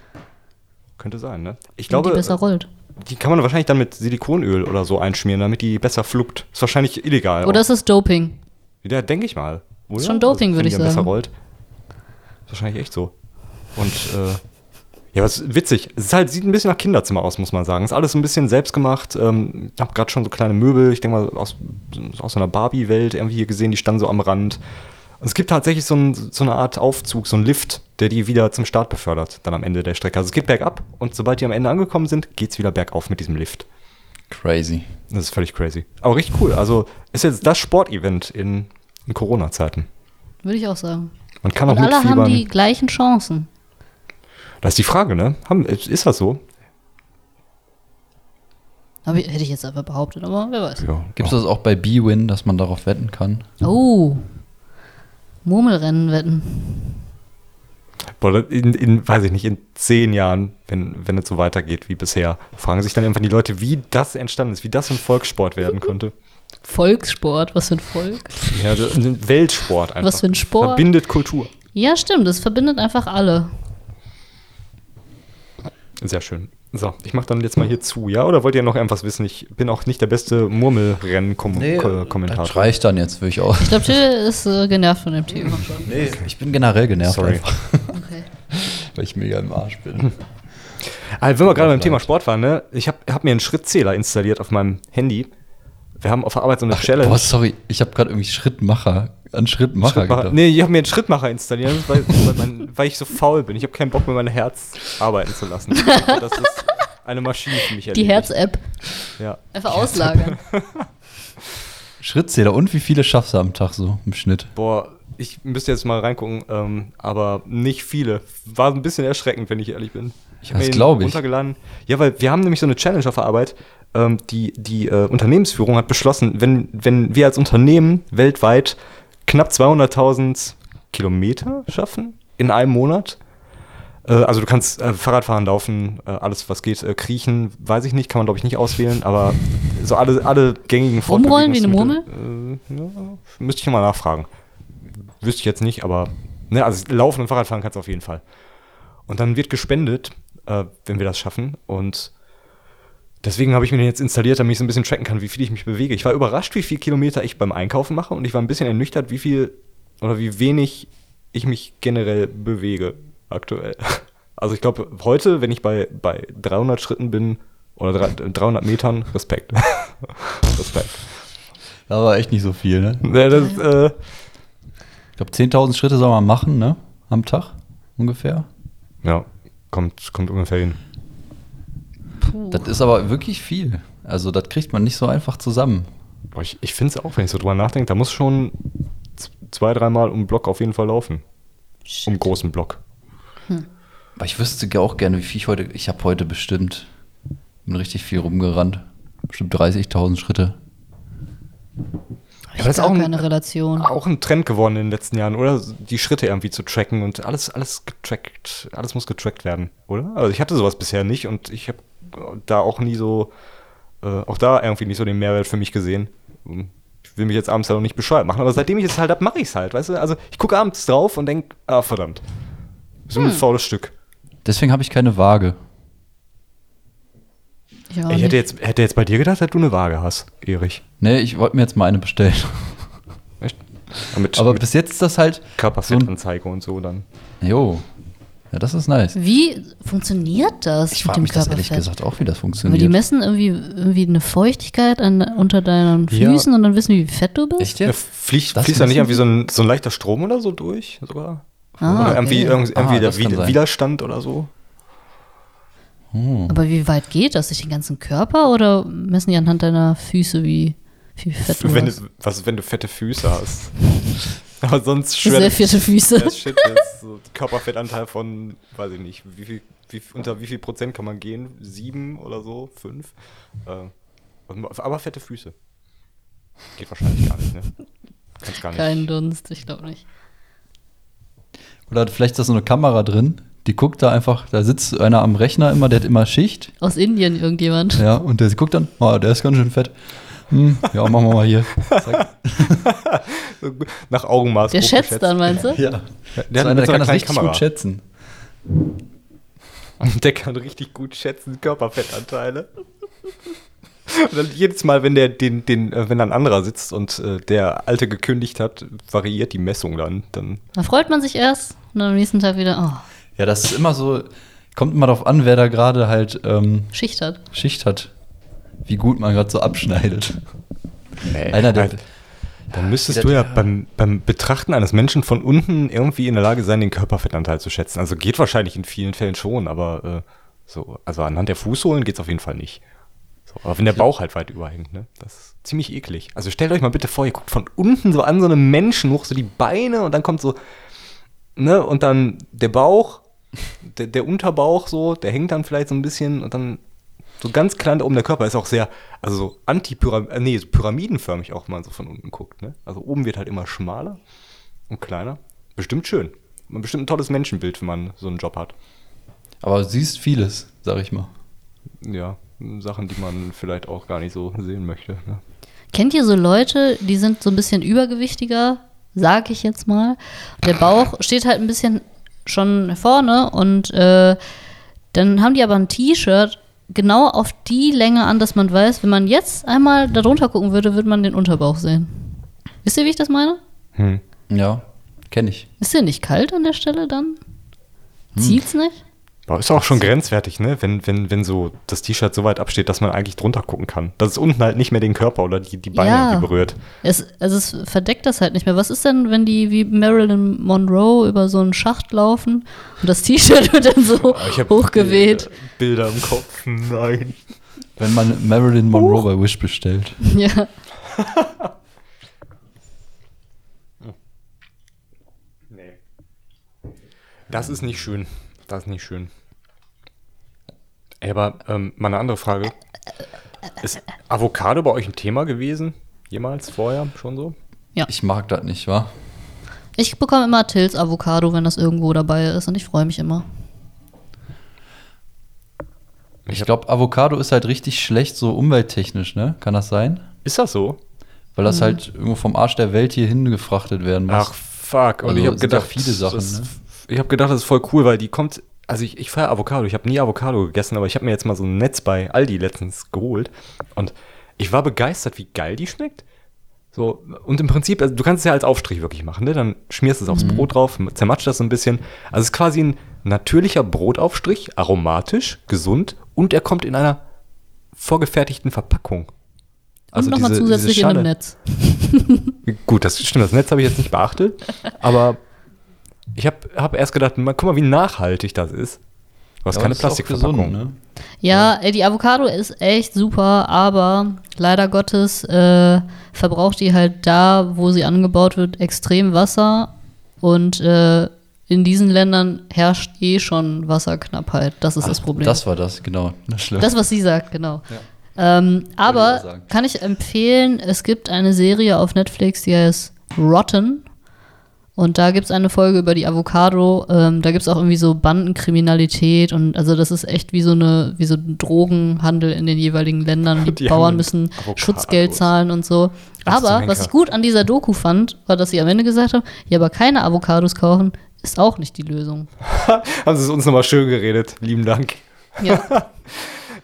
Könnte sein, ne? Ich damit glaube, die besser rollt. die kann man wahrscheinlich dann mit Silikonöl oder so einschmieren, damit die besser fluppt. Ist wahrscheinlich illegal. Oder auch. ist es Doping? Ja, denke ich mal. Oder? schon Doping, wenn würde ich dann besser sagen. rollt. Ist wahrscheinlich echt so. Und, äh, ja, was witzig. Es ist halt, sieht ein bisschen nach Kinderzimmer aus, muss man sagen. Ist alles ein bisschen selbstgemacht. Ähm, ich habe gerade schon so kleine Möbel, ich denke mal aus, aus so einer Barbie-Welt irgendwie hier gesehen, die standen so am Rand. Und es gibt tatsächlich so, ein, so eine Art Aufzug, so ein Lift, der die wieder zum Start befördert, dann am Ende der Strecke. Also es geht bergab und sobald die am Ende angekommen sind, geht es wieder bergauf mit diesem Lift. Crazy. Das ist völlig crazy. Aber richtig cool. Also ist jetzt das Sportevent in, in Corona-Zeiten. Würde ich auch sagen. Man kann auch Und alle haben mitfiebern. die gleichen Chancen. Das ist die Frage, ne? Ist das so? Aber hätte ich jetzt einfach behauptet, aber wer weiß. Ja. Gibt es das auch bei B-Win, dass man darauf wetten kann? Oh. Murmelrennen wetten. Boah, in, in, weiß ich nicht, in zehn Jahren, wenn, wenn es so weitergeht wie bisher, fragen sich dann irgendwann die Leute, wie das entstanden ist, wie das ein Volkssport werden konnte. Volkssport, was für ein Volk. Ja, so ein Weltsport einfach. Was für ein Sport. Verbindet Kultur. Ja, stimmt, das verbindet einfach alle. Sehr schön. So, ich mache dann jetzt mal hier zu, ja? Oder wollt ihr noch irgendwas wissen? Ich bin auch nicht der beste Murmelrennen-Kommentator. Das reicht dann jetzt, würde ich auch. Ich glaube, Till ist äh, genervt von dem Thema schon. Nee, ich bin generell genervt, Sorry. Okay. weil ich mega im Arsch bin. Also, wenn wir gerade beim. Thema Sport waren, ne? Ich habe hab mir einen Schrittzähler installiert auf meinem Handy. Wir haben auf der Arbeit so eine Challenge. Boah, sorry, ich habe gerade irgendwie Schrittmacher, an Schrittmacher, Schrittmacher. gedacht. Nee, ich habe mir einen Schrittmacher installiert, weil, weil, mein, weil ich so faul bin. Ich habe keinen Bock, mir mein Herz arbeiten zu lassen. Das ist eine Maschine für mich. Die. Herz-App. Ja. Einfach auslagern. Schrittzähler und wie viele schaffst du am Tag so im Schnitt? Boah, ich müsste jetzt mal reingucken, ähm, aber nicht viele. War ein bisschen erschreckend, wenn ich ehrlich bin. Ich hab Das mir den glaub ich. runtergeladen. Ja, weil wir haben nämlich so eine Challenge auf der Arbeit. Ähm, die die äh, Unternehmensführung hat beschlossen, wenn, wenn wir als Unternehmen weltweit knapp 200.000 Kilometer schaffen in einem Monat, äh, also du kannst äh, Fahrradfahren, laufen, äh, alles was geht, kriechen, weiß ich nicht, kann man glaube ich nicht auswählen, aber so alle, alle gängigen Rumrollen wie eine Fortbewegungsmittel, Äh, ja, müsste ich mal nachfragen. Wüsste ich jetzt nicht, aber ne, also Laufen und Fahrradfahren kannst du auf jeden Fall. Und dann wird gespendet, äh, wenn wir das schaffen. Und deswegen habe ich mir den jetzt installiert, damit ich so ein bisschen tracken kann, wie viel ich mich bewege. Ich war überrascht, wie viel Kilometer ich beim Einkaufen mache und ich war ein bisschen ernüchtert, wie viel oder wie wenig ich mich generell bewege aktuell. Also ich glaube, heute, wenn ich bei, bei 300 Schritten bin oder drei- 300 Metern, Respekt. Respekt. Da war echt nicht so viel, ne? Ja, das, äh, Ich glaube, 10.000 Schritte soll man machen, ne? Am Tag ungefähr. ja, kommt, kommt ungefähr hin. Puh. Das ist aber wirklich viel. Also, das kriegt man nicht so einfach zusammen. Ich ich finde es auch, wenn ich so drüber nachdenke, da muss schon zwei, dreimal um Block auf jeden Fall laufen. Um einen großen Block. Aber ich wüsste auch gerne, wie viel ich heute. Ich habe heute bestimmt. Bin richtig viel rumgerannt. Bestimmt 30.000 Schritte. Ich das ist auch ein- keine Relation. Auch ein Trend geworden in den letzten Jahren, oder? Die Schritte irgendwie zu tracken und alles, alles getrackt, alles muss getrackt werden, oder? Also ich hatte sowas bisher nicht und ich habe da auch nie so, äh, auch da irgendwie nicht so den Mehrwert für mich gesehen. Ich will mich jetzt abends halt auch nicht bescheuert machen, aber seitdem ich es halt habe, mache ich es halt, weißt du? Also ich gucke abends drauf und denke, ah, verdammt. So ein faules Stück. Deswegen habe ich keine Waage. Ich, Ich hätte jetzt, hätte jetzt bei dir gedacht, dass du eine Waage hast, Erich. Nee, ich wollte mir jetzt mal eine bestellen. Echt? Mit, Aber mit bis jetzt ist das halt. Körperfettanzeige und so dann. Jo. Ja, das ist nice. Wie funktioniert das Ich mit dem mich das ehrlich Körperfett? gesagt auch, wie das Aber funktioniert. die messen irgendwie, irgendwie eine Feuchtigkeit an, unter deinen Ja. Füßen und dann wissen die, wie fett du bist? Echt Ja, jetzt? fließt, Das fließt da nicht irgendwie so ein, so ein leichter Strom oder so durch sogar? Ah, oder okay. irgendwie, irgendwie, Ah, der. Widerstand oder so? Aber wie weit geht das? Durch den ganzen Körper oder messen die anhand deiner Füße, wie, wie fett du wenn hast? du, was ist, wenn du fette Füße hast? Aber sonst Sehr fette Füße. Das Shit ist so Körperfettanteil von, weiß ich nicht, wie viel, wie, unter wie viel Prozent kann man gehen? Sieben oder so? Fünf? Äh, aber fette Füße. Geht wahrscheinlich gar nicht, ne? Kannst gar nicht. Kein Dunst, ich glaube nicht. Oder hat vielleicht ist da so eine Kamera drin, die guckt da einfach, da sitzt einer am Rechner immer, der hat immer Schicht. Aus Indien irgendjemand. Ja, und der guckt dann, oh, der ist ganz schön fett. Hm, ja, machen wir mal hier. Nach Augenmaß. Der schätzt geschätzt. dann, meinst du? Ja. Der, Der, hat der, kann einer das richtig Kamera. gut schätzen. Der kann richtig gut schätzen, Körperfettanteile. Und dann jedes Mal, wenn der den, den, äh, wenn ein anderer sitzt und äh, der Alte gekündigt hat, variiert die Messung dann. dann Da freut man sich erst und dann am nächsten Tag wieder, oh, Ja, das ist immer so, kommt immer darauf an, wer da gerade halt ähm, Schicht hat. Schicht hat. Wie gut man gerade so abschneidet. nee, Einer der. halt, dann müsstest du ja beim, beim Betrachten eines Menschen von unten irgendwie in der Lage sein, den Körperfettanteil zu schätzen. Also geht wahrscheinlich in vielen Fällen schon, aber äh, so, also anhand der Fußsohlen geht es auf jeden Fall nicht. So, aber wenn der Bauch halt weit überhängt, ne? Das ist ziemlich eklig. Also stellt euch mal bitte vor, ihr guckt von unten so an so einem Menschen hoch, so die Beine und dann kommt so, ne, und dann der Bauch, der, der Unterbauch so, der hängt dann vielleicht so ein bisschen und dann so ganz klein da oben der Körper ist auch sehr, also so antipyram äh, nee, so pyramidenförmig auch, wenn man so von unten guckt, ne? Also oben wird halt immer schmaler und kleiner. Bestimmt schön. Man bestimmt ein tolles Menschenbild, wenn man so einen Job hat. Aber du siehst vieles, sag ich mal. Ja, Sachen, die man vielleicht auch gar nicht so sehen möchte. Ne? Kennt ihr so Leute, die sind so ein bisschen übergewichtiger, sag ich jetzt mal. Der Bauch steht halt ein bisschen schon vorne und äh, dann haben die aber ein T-Shirt genau auf die Länge an, dass man weiß, wenn man jetzt einmal da drunter gucken würde, würde man den Unterbauch sehen. Wisst ihr, wie ich das meine? Hm. Ja, kenne ich. Ist dir nicht kalt an der Stelle dann? Zieht's nicht? Aber ist auch schon grenzwertig, ne? Wenn, wenn, wenn so das T-Shirt so weit absteht, dass man eigentlich drunter gucken kann. Dass es unten halt nicht mehr den Körper oder die, die Beine Ja. irgendwie berührt. Es, also es verdeckt das halt nicht mehr. Was ist denn, wenn die wie Marilyn Monroe über so einen Schacht laufen und das T-Shirt wird dann so Ich hab hochgeweht? Bilder im Kopf. Nein. Wenn man Marilyn Monroe bei Wish bestellt. Ja. Nee. Das ist nicht schön. Das ist nicht schön. Ey, aber ähm, mal eine andere Frage. Ist Avocado bei euch ein Thema gewesen? Jemals vorher schon so? Ich mag das nicht, wa? Ich bekomme immer Tills Avocado, wenn das irgendwo dabei ist und ich freue mich immer. Ich glaube, Avocado ist halt richtig schlecht, so umwelttechnisch, ne? Kann das sein? Ist das so? Weil das halt irgendwo vom Arsch der Welt hier hingefrachtet werden muss. Ach, fuck. Und Also ich habe gedacht, viele Sachen, das, ne? Ich habe gedacht, das ist voll cool, weil die kommt. Also ich, ich feiere Avocado. Ich habe nie Avocado gegessen, aber ich habe mir jetzt mal so ein Netz bei Aldi letztens geholt und ich war begeistert, wie geil die schmeckt. So, und im Prinzip, also du kannst es ja als Aufstrich wirklich machen, ne? Dann schmierst du es aufs Mhm. Brot drauf, zermatscht das so ein bisschen. Also es ist quasi ein natürlicher Brotaufstrich, aromatisch, gesund und er kommt in einer vorgefertigten Verpackung. Also und nochmal zusätzlich in einem. Netz. Gut, das stimmt, das Netz habe ich jetzt nicht beachtet, aber ich habe hab erst gedacht, mal, guck mal, wie nachhaltig das ist. Du hast Ja, keine das ist auch Plastikverpackung. ne? Ja, ey, die Avocado ist echt super, aber leider Gottes äh, verbraucht die halt da, wo sie angebaut wird, extrem Wasser. Und äh, in diesen Ländern herrscht eh schon Wasserknappheit. Das ist das Problem. Das war das, genau. Das, schlimm. Das, was sie sagt, genau. Ähm, auch aber kann ich empfehlen, es gibt eine Serie auf Netflix, die heißt Rotten. Und da gibt es eine Folge über die Avocado. Ähm, da gibt es auch irgendwie so Bandenkriminalität und also das ist echt wie so eine, wie so ein Drogenhandel in den jeweiligen Ländern. Die, Die Bauern müssen Avocados. Schutzgeld zahlen und so. Ach, Aber was ich gut an dieser Doku fand, war, dass sie am Ende gesagt haben, ja, aber keine Avocados kaufen ist auch nicht die Lösung. Haben Sie es uns nochmal schön geredet. Lieben Dank. Ja.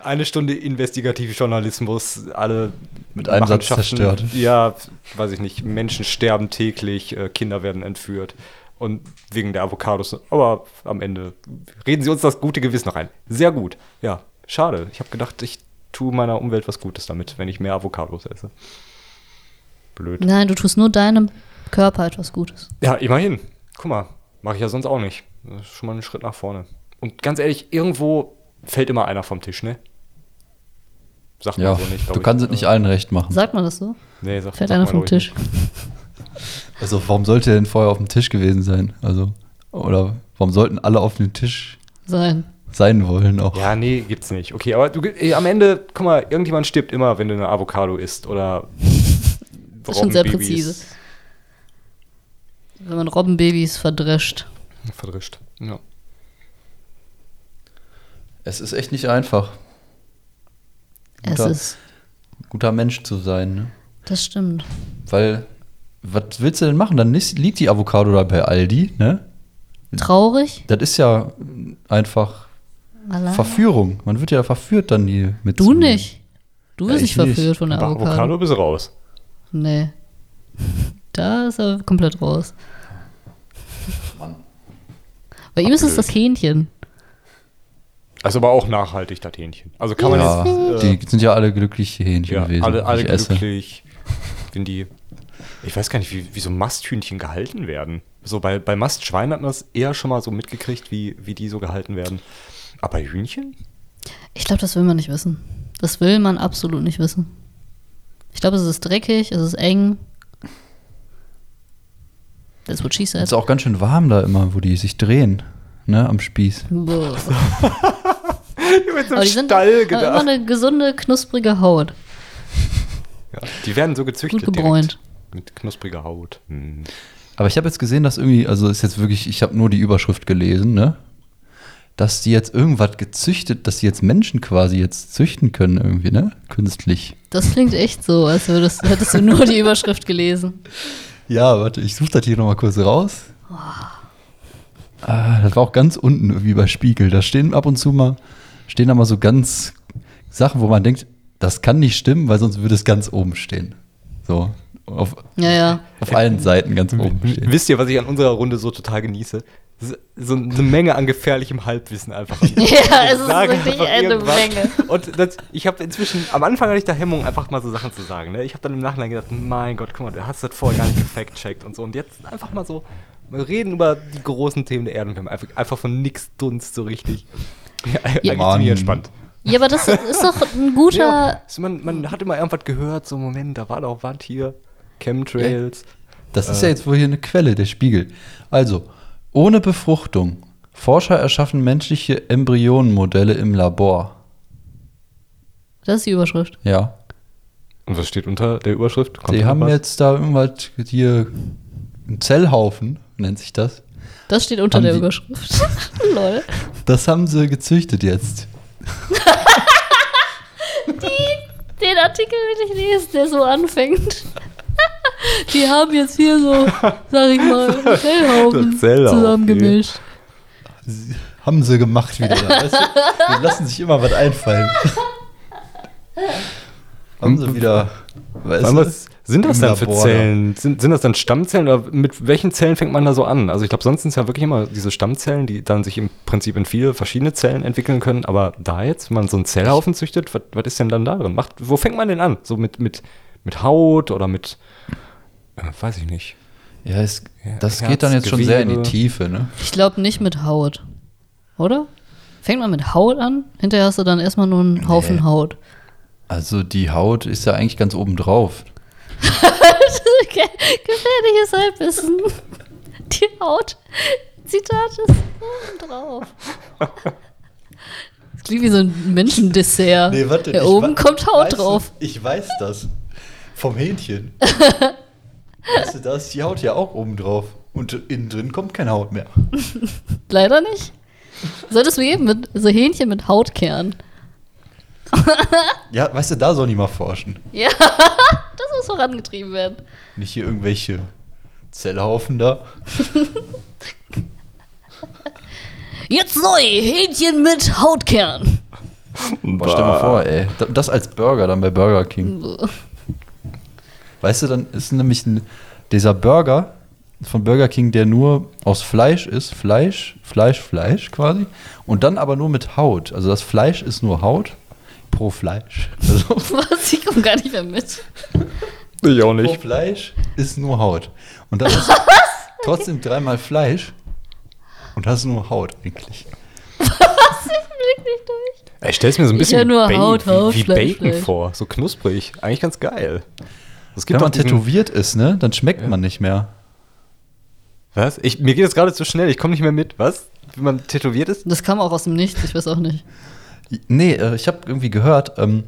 Eine Stunde Investigatiivjournalismus, alle Mit einem Satz Machenschaften. zerstört. Ja, weiß ich nicht. Menschen sterben täglich, äh, Kinder werden entführt. Und wegen der Avocados. Aber am Ende reden Sie uns das gute Gewissen rein. Sehr gut. Ja, schade. Ich habe gedacht, ich tue meiner Umwelt was Gutes damit, wenn ich mehr Avocados esse. Blöd. Nein, du tust nur deinem Körper etwas Gutes. Ja, immerhin. Guck mal, mache ich ja sonst auch nicht. Das ist schon mal ein Schritt nach vorne. Und ganz ehrlich, irgendwo fällt immer einer vom Tisch, ne? Sagt Ja, man so nicht, du ich. kannst es nicht allen recht machen. Sagt man das so? Nee, sagt, Fällt einer man, vom Tisch. Also warum sollte er denn vorher auf dem Tisch gewesen sein? Also, oder warum sollten alle auf dem Tisch Sein. sein wollen auch? Ja, nee, gibt's nicht. Okay, aber du, eh, am Ende, guck mal, irgendjemand stirbt immer, wenn du eine Avocado isst oder Das ist schon sehr Robbenbabys präzise. Wenn man Robbenbabys verdrescht. Verdrischt. Ja. Es ist echt nicht einfach, Es Guter- ist. guter Mensch zu sein, ne? Das stimmt. Weil, was willst du denn machen? Dann liegt die Avocado da bei Aldi, ne? Traurig? Das ist ja einfach Allein? Verführung. Man wird ja verführt dann die mit. Du nicht. Du Ja, wirst ich nicht nicht. verführt von der Bei Avocado. Avocado bist du raus. Nee. Da ist er komplett raus. Mann. Bei ihm ist es das Hähnchen. Also aber auch nachhaltig, das Hähnchen. Also kann man Ja, jetzt. äh, die sind ja alle glückliche Hähnchen Ja, gewesen. alle, alle glücklich. Wenn die. Ich weiß gar nicht, wie, wie so Masthühnchen gehalten werden. So bei, bei Mastschweinen hat man das eher schon mal so mitgekriegt, wie, wie die so gehalten werden. Aber bei Hühnchen? Ich glaube, das will man nicht wissen. Das will man absolut nicht wissen. Ich glaube, es ist dreckig, es ist eng. That's what she Es said. ist auch ganz schön warm da immer, wo die sich drehen, ne, am Spieß. Boah. Ich hab jetzt Aber die sind haben immer eine gesunde, knusprige Haut. Ja, die werden so gezüchtet. Gut gebräunt. Mit knuspriger Haut. Hm. Aber ich habe jetzt gesehen, dass irgendwie, also ist jetzt wirklich, ich habe nur die Überschrift gelesen, ne? Dass die jetzt irgendwas gezüchtet, dass die jetzt Menschen quasi jetzt züchten können irgendwie, ne? Künstlich. Das klingt echt so, als würdest, hättest du nur die Überschrift gelesen. Ja, warte, ich suche das hier nochmal kurz raus. Ah, das war auch ganz unten irgendwie bei Spiegel. Da stehen ab und zu mal, stehen da mal so ganz Sachen, wo man denkt, das kann nicht stimmen, weil sonst würde es ganz oben stehen. So, auf, Ja, ja. auf allen Seiten ganz oben stehen. Wisst ihr, was ich an unserer Runde so total genieße? So eine Menge an gefährlichem Halbwissen einfach. Ja, es ist wirklich eine. Menge. Und das, ich habe inzwischen, am Anfang hatte ich da Hemmung, einfach mal so Sachen zu sagen. Ne? Ich habe dann im Nachhinein gedacht, mein Gott, guck mal, du hast das vorher gar nicht gefact-checkt und so. Und jetzt einfach mal so, wir reden über die großen Themen der Erde und wir haben einfach, einfach von nix Dunst so richtig. Ja, eigentlich Mann. ziemlich entspannt. Ja, aber das ist doch ein guter. Ja, so man, man hat immer irgendwas gehört, so Moment, da war doch was hier. Chemtrails. Das ist ja jetzt wohl hier eine Quelle, der Spiegel. Also, ohne Befruchtung. Forscher erschaffen menschliche Embryonenmodelle im Labor. Das ist die Überschrift. Ja. Und was steht unter der Überschrift? Kommt Die da haben was? jetzt da irgendwas hier, ein Zellhaufen, nennt sich das. Das steht unter Haben der die- Überschrift. Lol. Das haben sie gezüchtet jetzt. Den Artikel will ich lesen, der so anfängt. Die haben jetzt hier so, sag ich mal, Zellhaufen zusammengemischt. Sie- Haben sie gemacht wieder. Weißt du? Die lassen sich immer was einfallen. haben sie wieder. Weißt du? Was sind das denn für Labor. Zellen? Sind, sind das dann Stammzellen oder mit welchen Zellen fängt man da so an? Also ich glaube, sonst sind es ja wirklich immer diese Stammzellen, die dann sich im Prinzip in viele verschiedene Zellen entwickeln können. Aber da jetzt, wenn man so einen Zellhaufen züchtet, was, ist denn dann da drin? Macht, wo fängt man denn an? So mit, mit, mit Haut oder mit, äh, weiß ich nicht. Ja, es, das Herz, geht dann jetzt schon sehr in die Gewebe. Tiefe, ne? Ich glaube nicht mit Haut. Oder? Fängt man mit Haut an? Hinterher hast du dann erstmal nur einen Haufen Nee. Haut. Also die Haut ist ja eigentlich ganz oben drauf. Ge- Gefährliches Halbwissen. Die Haut. Zitat ist oben drauf. klingt wie so ein Menschendessert. Nee, warte. Ich oben kommt Haut weißt du, drauf. Ich weiß das. Vom Hähnchen. weißt du, da ist die Haut ja auch oben drauf. Und innen drin kommt keine Haut mehr. Leider nicht. Solltest du eben mit so Hähnchen mit Hautkern. Ja, weißt du, da soll die mal forschen. Ja, das muss vorangetrieben werden. Nicht hier irgendwelche Zellhaufen da. Jetzt neu, Hähnchen mit Hautkern. Boah, stell mal vor, ey. Da- Das als Burger dann bei Burger King. Weißt du, dann ist nämlich ein, dieser Burger von Burger King, der nur aus Fleisch ist. Fleisch, Fleisch, Fleisch quasi. Und dann aber nur mit Haut. Also das Fleisch ist nur Haut pro Fleisch. Also Was? Ich komme gar nicht mehr mit. Ich auch pro Fleisch ist nur Haut. Und dann hast du trotzdem dreimal Fleisch und hast nur Haut eigentlich. Blick nicht durch. Ich stell's mir so ein Ich bisschen ja nur Ba- Haut, Haut, wie, wie Fleisch, Bacon Fleisch. vor. So knusprig. Eigentlich ganz geil. Es Wenn gibt man tätowiert ist, ne, dann schmeckt man nicht mehr. Was? Ich, mir geht es gerade zu schnell. Ich komme nicht mehr mit. Was? Wenn man tätowiert ist? Das kam auch aus dem Nichts, ich weiß auch nicht. Nee, äh, ich habe irgendwie gehört, ähm,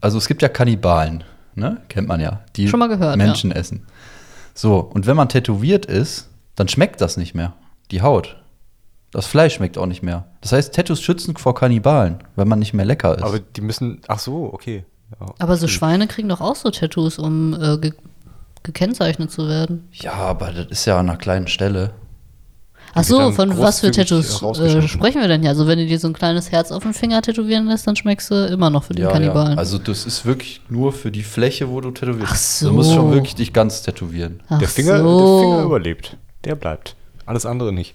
also es gibt ja Kannibalen, ne? Kennt man ja, die Schon mal gehört, Menschen essen. So, und wenn man tätowiert ist, dann schmeckt das nicht mehr. Die Haut. Das Fleisch schmeckt auch nicht mehr. Das heißt, Tattoos schützen vor Kannibalen, weil man nicht mehr lecker ist. Aber die müssen. Ach so, okay. Ja, Aber so. Schweine kriegen doch auch so Tattoos, um äh, ge gekennzeichnet zu werden. ja, aber das ist ja an einer kleinen Stelle. Ach so, von was für großzügig, Tattoos äh, äh, sprechen wir denn hier? Also wenn du dir so ein kleines Herz auf den Finger tätowieren lässt, dann schmeckst du immer noch für den Ja, Kannibalen. ja. Also das ist wirklich nur für die Fläche, wo du tätowierst. Ach so. Du musst schon wirklich dich ganz tätowieren. Ach Der Finger, so. der Finger überlebt. Der bleibt. Alles andere nicht.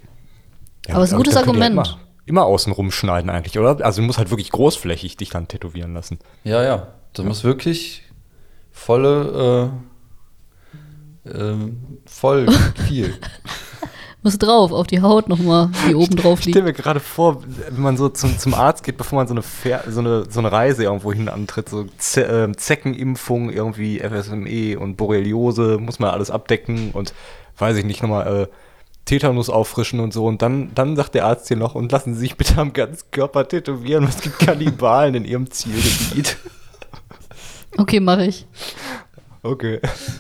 Ja, Aber es ist ein gutes Argument. Immer, immer außen rumschneiden eigentlich, oder? Also du musst halt wirklich großflächig dich dann tätowieren lassen. Ja, ja. Das muss wirklich volle, äh, ähm, voll viel. Muss drauf, auf die Haut nochmal, die oben drauf Ich stelle liegt. mir gerade vor, wenn man so zum, zum Arzt geht, bevor man so eine, Fer so eine, so eine Reise irgendwo hin antritt, so Ze äh, Zeckenimpfung, irgendwie FSME und Borreliose, muss man alles abdecken und weiß ich nicht, nochmal äh, Tetanus auffrischen und so. Und dann, dann sagt der Arzt dir noch, und lassen Sie sich bitte am ganzen Körper tätowieren, es gibt Kannibalen in Ihrem Zielgebiet. Okay, mache ich. Okay.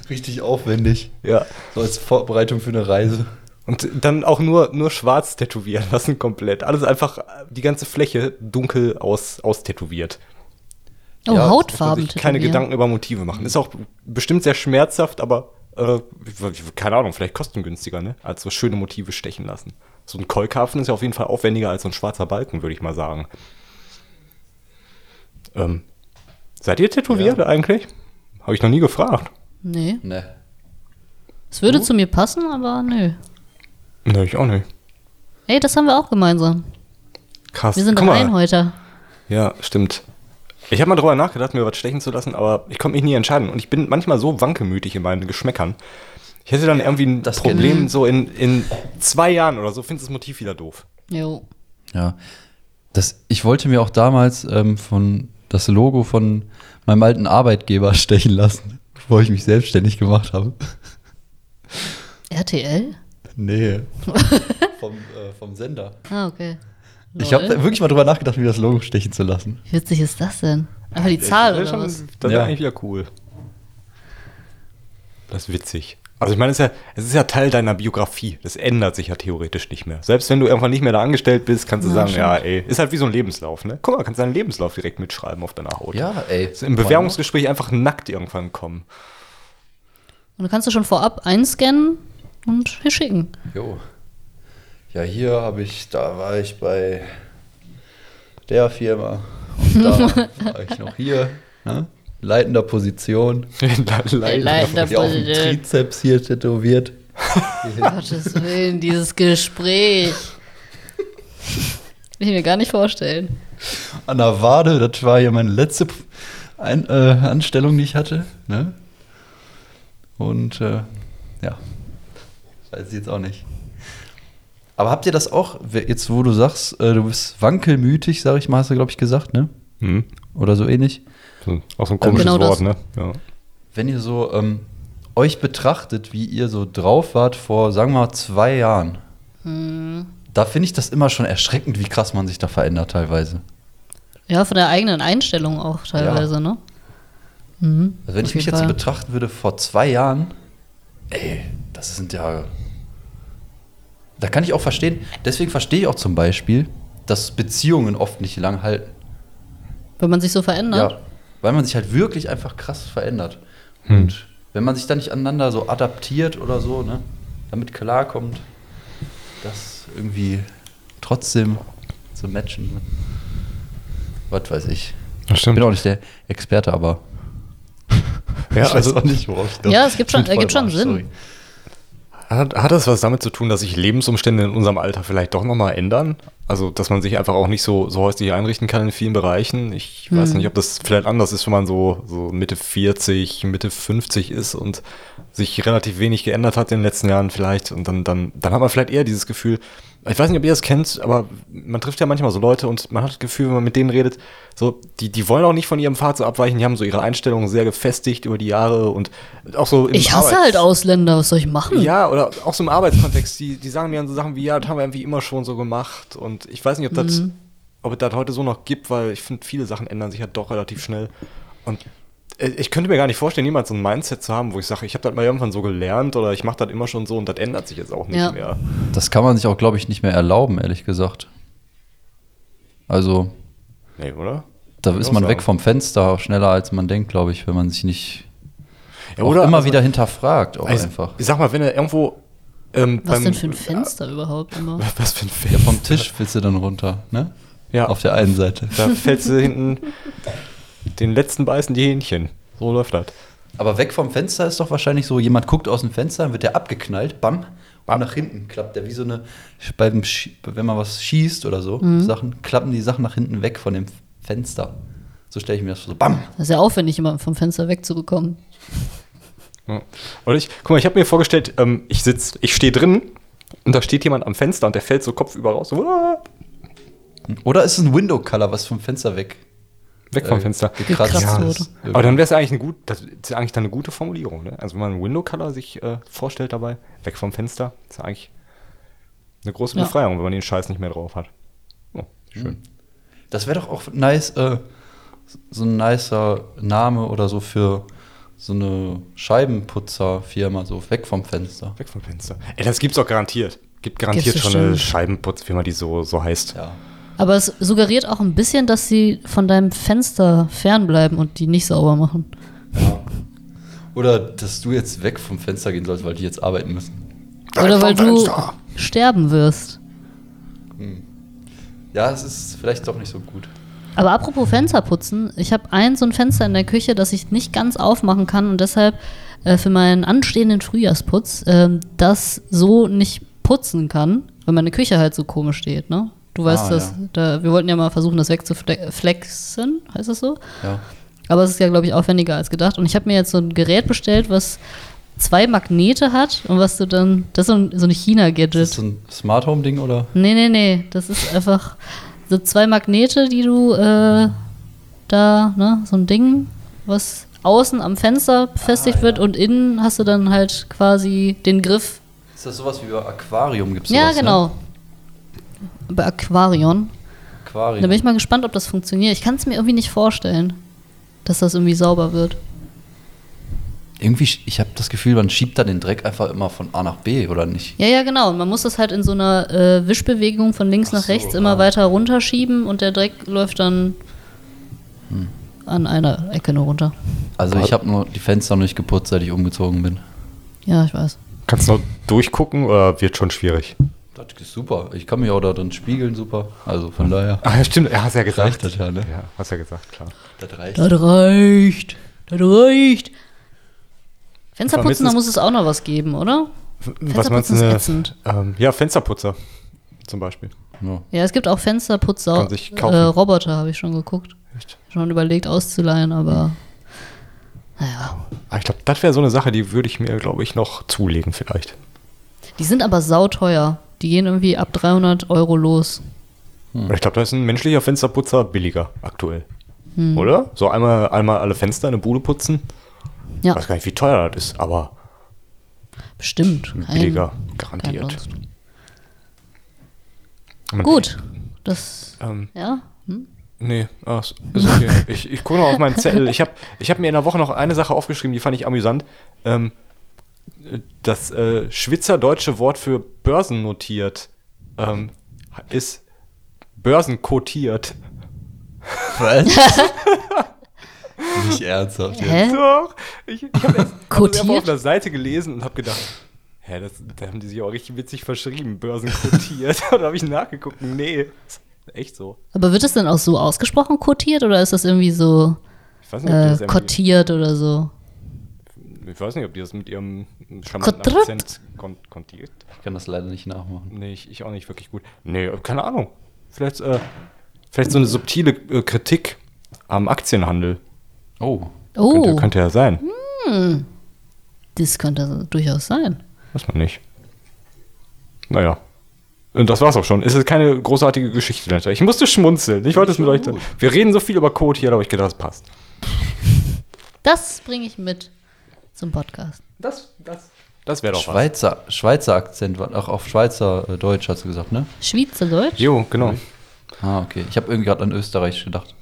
Richtig aufwendig. Ja. So als Vorbereitung für eine Reise. Und dann auch nur, nur schwarz tätowieren lassen komplett. Alles einfach, die ganze Fläche dunkel aus, austätowiert. Oh, Ja, Hautfarben sich keine. Gedanken über Motive machen. Ist auch bestimmt sehr schmerzhaft, aber äh, keine Ahnung, vielleicht kostengünstiger, ne? Als so schöne Motive stechen lassen. So ein Keulkarpfen ist ja auf jeden Fall aufwendiger als so ein schwarzer Balken, würde ich mal sagen. Ähm, seid ihr tätowiert Ja. eigentlich? Habe ich noch nie gefragt. Nee. Ne. Es würde zu mir passen, aber nö. Ne, ich auch nicht. Ey, das haben wir auch gemeinsam. Krass. Wir sind Guck mal. Reinhäuter. Ja, stimmt. Ich habe mal drüber nachgedacht, mir was stechen zu lassen, aber ich konnte mich nie entscheiden. Und ich bin manchmal so wankelmütig in meinen Geschmäckern. Ich hätte dann irgendwie ein Das Problem, so in, in zwei Jahren oder so, findest du das Motiv wieder doof. Jo. Ja. Das, ich wollte mir auch damals ähm, von das Logo von meinem alten Arbeitgeber stechen lassen, bevor ich mich selbstständig gemacht habe. RTL? Nee. vom, äh, vom Sender. Ah, okay. Ich Lol. habe wirklich mal drüber nachgedacht, mir das Logo stechen zu lassen. Wie witzig ist das denn? Einfach die Zahl das ist oder schon- was? Das Ja. ist eigentlich wieder cool. Das ist witzig. Also ich meine, es ist, ja, es ist ja Teil deiner Biografie. Das ändert sich ja theoretisch nicht mehr. Selbst wenn du irgendwann nicht mehr da angestellt bist, kannst du Ja, sagen, stimmt. ja, ey, ist halt wie so ein Lebenslauf, ne? Guck mal, kannst deinen Lebenslauf direkt mitschreiben auf deiner Haut. Ja, ey. Im Bewerbungsgespräch einfach nackt irgendwann kommen. Und dann kannst du schon vorab einscannen und hier schicken. Jo. Ja, hier habe ich, da war ich bei der Firma. Und da war ich noch hier. Ne? Leitender Position. Leitender Die auf dem Position. Trizeps hier tätowiert. Gottes Willen, dieses Gespräch. Will ich mir gar nicht vorstellen. An der Wade, das war hier meine letzte Ein äh, Anstellung, die ich hatte. Ne? Und äh, ja, weiß ich jetzt auch nicht. Aber habt ihr das auch, jetzt wo du sagst, äh, du bist wankelmütig, sag ich mal, hast du, glaube ich, gesagt, ne? Hm. Oder so ähnlich. So, auch so ein komisches Genau Wort, das. ne? Ja. Wenn ihr so ähm, euch betrachtet, wie ihr so drauf wart vor, sagen wir mal, zwei Jahren, Hm. da finde ich das immer schon erschreckend, wie krass man sich da verändert teilweise. Ja, von der eigenen Einstellung auch teilweise, ne? Mhm, Also wenn auf ich mich jeden jetzt so Fall. betrachten würde vor zwei Jahren, ey, das sind ja. Da kann ich auch verstehen, deswegen verstehe ich auch zum Beispiel, dass Beziehungen oft nicht lang halten. Wenn man sich so verändert. Ja, weil man sich halt wirklich einfach krass verändert. Hm. Und wenn man sich dann nicht aneinander so adaptiert oder so, ne, damit klarkommt, das irgendwie trotzdem zu matchen. Ne? Was weiß ich. Das Ich stimmt. bin auch nicht der Experte, aber Ja, ich also weiß auch nicht, worauf ich da Ja, es gibt schon- ergibt schon Sinn. sorry. Hat, hat das was damit zu tun, dass sich Lebensumstände in unserem Alter vielleicht doch nochmal ändern? Also, dass man sich einfach auch nicht so, so häuslich einrichten kann in vielen Bereichen. Ich weiß Hm. nicht, ob das vielleicht anders ist, wenn man so, so Mitte 40, Mitte 50 ist und sich relativ wenig geändert hat in den letzten Jahren vielleicht. Und dann, dann, dann hat man vielleicht eher dieses Gefühl, ich weiß nicht, ob ihr das kennt, aber man trifft ja manchmal so Leute und man hat das Gefühl, wenn man mit denen redet, so, die, die wollen auch nicht von ihrem Pfad so abweichen, die haben so ihre Einstellungen sehr gefestigt über die Jahre und auch so im Ich hasse Arbeits- halt Ausländer, was soll ich machen? ja, oder auch so im Arbeitskontext, die, die sagen mir dann so Sachen wie, ja, das haben wir irgendwie immer schon so gemacht. Und ich weiß nicht, ob das, ob es das heute so noch gibt, weil ich finde, viele Sachen ändern sich ja doch relativ schnell. Und ich könnte mir gar nicht vorstellen, jemals so ein Mindset zu haben, wo ich sage, ich habe das mal irgendwann so gelernt oder ich mache das immer schon so und das ändert sich jetzt auch nicht Ja. mehr. Das kann man sich auch, glaube ich, nicht mehr erlauben, ehrlich gesagt. Also, Nee, oder? da Kann ist man sagen. weg vom Fenster schneller, als man denkt, glaube ich, wenn man sich nicht Ja, auch oder? immer Also, wieder hinterfragt, auch also, einfach. Ich sag mal, wenn er irgendwo. Ähm, Was beim- denn für ein Fenster überhaupt immer? Was für ein Ja, Fenster? vom Tisch willst du dann runter, ne? Ja. Auf der einen Seite. Da fällst du hinten den letzten beißen die Hähnchen. So läuft das. Aber weg vom Fenster ist doch wahrscheinlich so, jemand guckt aus dem Fenster, dann wird der abgeknallt, bam, Bam. und nach hinten klappt der wie so eine, beim, Sch- wenn man was schießt oder so, Mhm. Sachen, klappen die Sachen nach hinten weg von dem Fenster. So stelle ich mir das vor, so, bam. Das ist ja aufwendig, immer vom Fenster wegzubekommen. Ja. Oder ich, guck mal, ich habe mir vorgestellt, ähm, ich sitz, ich stehe drin und da steht jemand am Fenster und der fällt so kopfüber raus. So, Oder ist es ein Window-Color, was vom Fenster weg weg vom äh, Fenster. gekratzt Gekratzt ist. wurde. Aber dann wäre es ja eigentlich ein gut, das ist ja eigentlich dann eine gute Formulierung, ne? Also wenn man einen Window Color sich äh, vorstellt dabei, weg vom Fenster, ist ja eigentlich eine große Ja. Befreiung, wenn man den Scheiß nicht mehr drauf hat. Oh, schön. Das wäre doch auch nice, äh, so ein nicer Name oder so für so eine Scheibenputzerfirma, so weg vom Fenster. Weg vom Fenster. Ey, das gibt's auch garantiert. Gibt garantiert Gibt's schon eine. Scheibenputzfirma, die so, so heißt. Ja. Aber es suggeriert auch ein bisschen, dass sie von deinem Fenster fernbleiben und die nicht sauber machen. Oder dass du jetzt weg vom Fenster gehen sollst, weil die jetzt arbeiten müssen. Oder weil du Fenster. sterben wirst. Ja, es ist vielleicht doch nicht so gut. Aber apropos Fenster putzen, ich habe ein so ein Fenster in der Küche, das ich nicht ganz aufmachen kann und deshalb äh, für meinen anstehenden Frühjahrsputz ähm, das so nicht putzen kann, weil meine Küche halt so komisch steht, ne? Du weißt Ah, das, ja. da, wir wollten ja mal versuchen, das wegzuflexen, heißt das so? Ja. Aber es ist ja, glaube ich, aufwendiger als gedacht. Und ich habe mir jetzt so ein Gerät bestellt, was zwei Magnete hat und was du dann, das ist so ein, so ein Ist das China-Gadget. so ein Smart Home Ding oder? Nee, nee, nee. Das ist einfach so zwei Magnete, die du äh, da, ne, so ein Ding, was außen am Fenster befestigt Ah, wird ja. und innen hast du dann halt quasi den Griff. Ist das sowas wie bei Aquarium gibt's ja, sowas, genau. Ne? Bei Aquarion. Aquarium. Da bin ich mal gespannt, ob das funktioniert. Ich kann es mir irgendwie nicht vorstellen, dass das irgendwie sauber wird. Irgendwie, ich habe das Gefühl, man schiebt da den Dreck einfach immer von A nach B, oder nicht? Ja, ja, genau. Und man muss das halt in so einer äh, Wischbewegung von links Ach nach so, rechts immer ah. weiter runterschieben und der Dreck läuft dann Hm. an einer Ecke nur runter. Also ich habe nur die Fenster noch nicht geputzt, seit ich umgezogen bin. Ja, ich weiß. Kannst du noch durchgucken oder wird schon schwierig? Das ist super. Ich kann mich auch da drin spiegeln, super. Also von daher. Ah, ja, stimmt, er hat ja gesagt. Reicht das ja, ne? Ja, hast ja gesagt, klar. Das reicht. Das reicht. Das reicht. Fensterputzen, da muss es auch noch was geben, oder? Was meinst du? Ne? ätzend. Ähm, ja, Fensterputzer zum Beispiel. Ja. Ja, es gibt auch Fensterputzer. Kann sich kaufen. Äh, Roboter habe ich schon geguckt. Echt? Schon überlegt auszuleihen, aber naja. Ah, ich glaube, das wäre so eine Sache, die würde ich mir, glaube ich, noch zulegen vielleicht. Die sind aber sauteuer. Die gehen irgendwie ab 300 Euro los. Ich glaube, da ist ein menschlicher Fensterputzer billiger aktuell. Hm. Oder? So einmal, einmal alle Fenster in eine Bude putzen. Ich Ja, weiß gar nicht, wie teuer das ist, aber bestimmt. Kein- billiger, kein garantiert. Man- Gut. Das, Ähm, ja. Hm? Nee, ist ist okay. ich ich gucke noch auf meinen Zettel. Ich habe ich hab mir in der Woche noch eine Sache aufgeschrieben, die fand ich amüsant. Ähm, das äh, schwitzerdeutsche Wort für börsennotiert ähm, ist börsenkotiert. Was? Nicht ernsthaft jetzt. Hä? Doch. Ich, ich habe hab einfach auf der Seite gelesen und habe gedacht, hä, das, da haben die sich auch richtig witzig verschrieben, börsenkotiert. und da habe ich nachgeguckt, nee, echt so. Aber wird das dann auch so ausgesprochen kotiert oder ist das irgendwie so äh, kotiert oder so? Ich weiß nicht, ob die das mit ihrem charmanten? Akzent kon kontiert. Ich kann das leider nicht nachmachen. Nee, ich, ich auch nicht wirklich gut. Nee, keine Ahnung. Vielleicht, äh, vielleicht so eine subtile äh, Kritik am Aktienhandel. Oh. Oh, Könnte, könnte ja sein. das könnte durchaus sein. Weiß man nicht. Naja. Und das war's auch schon. Es ist keine großartige Geschichte dahinter. Ich musste schmunzeln. Ich wollte es mit euch. Wir reden so viel über Code hier, habe ich gedacht, das passt. Das bringe ich mit zum Podcast. Das, das, das wäre doch was. Schweizer, Schweizer Akzent, auch auf Schweizer äh, Deutsch hast du gesagt, ne? Schweizerdeutsch? Jo, genau. Ah, okay. Ich habe irgendwie gerade an Österreich gedacht.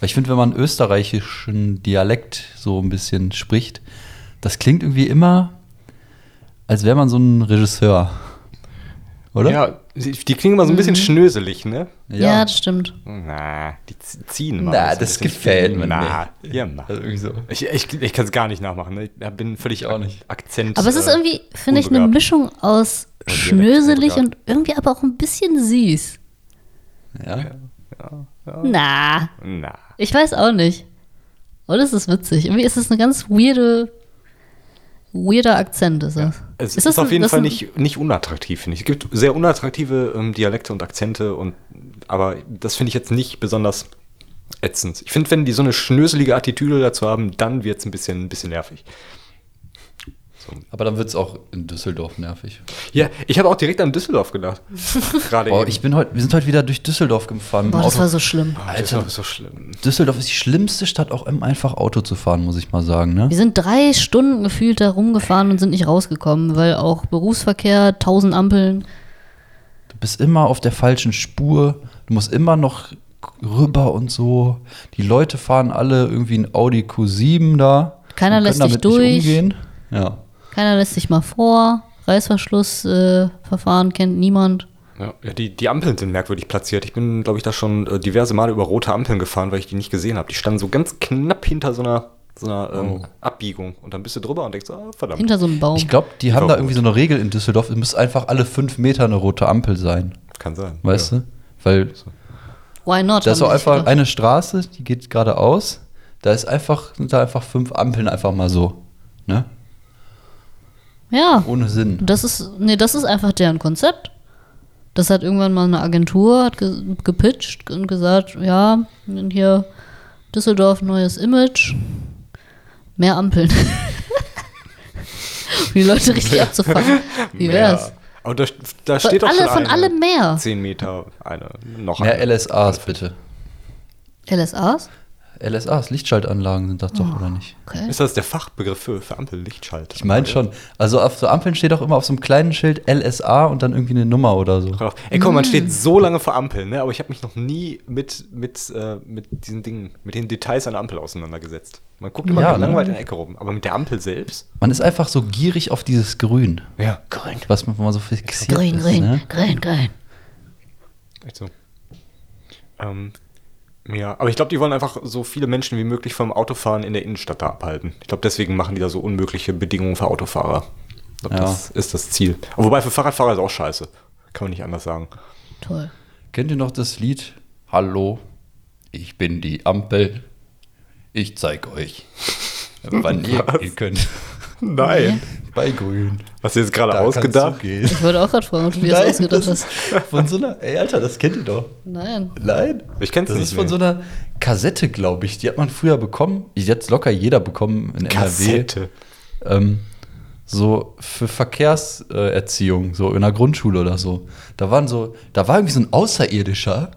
Weil ich finde, wenn man österreichischen Dialekt so ein bisschen spricht, das klingt irgendwie immer, als wäre man so ein Regisseur. Oder? Ja, die, klingen immer so ein bisschen schnöselig, ne? Ja. das stimmt. Na, die ziehen immer. Na, so das gefällt mir Na, nicht. ja, na. Also irgendwie so. Ich, ich, ich kann es gar nicht nachmachen. Ne? Ich bin völlig auch nicht. Akzent. Aber es ist äh, irgendwie, finde ich, eine. Mischung aus schnöselig und irgendwie aber auch ein bisschen süß. Ja. Na, Na. ich weiß auch nicht. Oder ist es witzig? Irgendwie ist es eine ganz weirde, weirder Akzent, ist das. Es ist, das auf jeden Fall nicht, nicht unattraktiv, finde ich. Es gibt sehr unattraktive ähm, Dialekte und Akzente, und, aber das finde ich jetzt nicht besonders ätzend. Ich finde, wenn die so eine schnöselige Attitüde dazu haben, dann wird es ein bisschen, ein bisschen nervig. Aber dann wird es auch in Düsseldorf nervig. Ja, ich habe auch direkt an Düsseldorf gedacht. Gerade Boah, eben. ich bin heute, wir sind heute wieder durch Düsseldorf gefahren. Boah, das Auto. war so schlimm. Oh, das ist so schlimm. Düsseldorf ist die schlimmste Stadt, auch um einfach Auto zu fahren, muss ich mal sagen. Ne? Wir sind drei Stunden gefühlt da rumgefahren und sind nicht rausgekommen, weil auch Berufsverkehr, tausend Ampeln. Du bist immer auf der falschen Spur. Du musst immer noch rüber und so. Die Leute fahren alle irgendwie ein Audi Q7 da. Keiner lässt nicht durch. umgehen. Ja. Keiner lässt sich mal vor. Reißverschlussverfahren äh, kennt niemand. Ja, ja, die, die Ampeln sind merkwürdig platziert. Ich bin, glaube ich, da schon äh, diverse Male über rote Ampeln gefahren, weil ich die nicht gesehen habe. Die standen so ganz knapp hinter so einer, so einer ähm, Abbiegung. Und dann bist du drüber und denkst, ah, verdammt. Hinter so einem Baum. Ich glaube, die Die haben war da irgendwie so eine Regel in Düsseldorf. Es muss einfach alle fünf Meter eine rote Ampel sein. Kann sein. Weißt ja. du? Weil Why not? da ist sich einfach gedacht. eine Straße, die geht geradeaus. Da ist einfach, sind da einfach fünf Ampeln einfach mal so. Ne? Ja, Ohne Sinn. das ist, nee, das ist einfach deren Konzept. Das hat irgendwann mal eine Agentur hat ge gepitcht und gesagt, ja, hier Düsseldorf neues Image, mehr Ampeln. um die Leute richtig abzufangen. Wie wär's? Ja. Aber da, da steht doch alle, schon von allem mehr. 10 Meter, eine, noch Mehr eine. LSAs bitte. LSAs? LSAs, Lichtschaltanlagen sind das doch, oder nicht? Okay. Ist das der Fachbegriff für, für Ampellichtschalt? Ich meine schon. Also auf so Ampeln steht auch immer auf so einem kleinen Schild LSA und dann irgendwie eine Nummer oder so. Ey, guck, Mm. man steht so lange vor Ampeln, ne? aber ich habe mich noch nie mit, mit, äh, mit diesen Dingen, mit den Details einer Ampel auseinandergesetzt. Man guckt immer Ja, ne? langweilig in der Ecke rum, aber mit der Ampel selbst? Man ist einfach so gierig auf dieses Grün, Ja, grün. was man man so fixiert Grün, ist. grün, Ne? grün, grün. Echt so. Ähm, ja, aber ich glaube, die wollen einfach so viele Menschen wie möglich vom Autofahren in der Innenstadt da abhalten. Ich glaube, deswegen machen die da so unmögliche Bedingungen für Autofahrer. Ich glaube, Ja. das ist das Ziel. Aber wobei für Fahrradfahrer ist auch scheiße. Kann man nicht anders sagen. Toll. Kennt ihr noch das Lied? Hallo, ich bin die Ampel. Ich zeig euch, wann ihr gehen könnt. Nein. Bei Grün. Hast du jetzt gerade ausgedacht? Ich wollte auch gerade fragen, ob du dir das ausgedacht das hast. ist von so einer, ey Alter, das kennt ihr doch. Nein. Nein. Ich kenn's Das nicht, ist von so einer Kassette, glaube ich. Die hat man früher bekommen. Die hat locker jeder bekommen in Kassette. NRW. Ähm, so für Verkehrserziehung, so in der Grundschule oder so. Da waren so, da war irgendwie so ein Außerirdischer,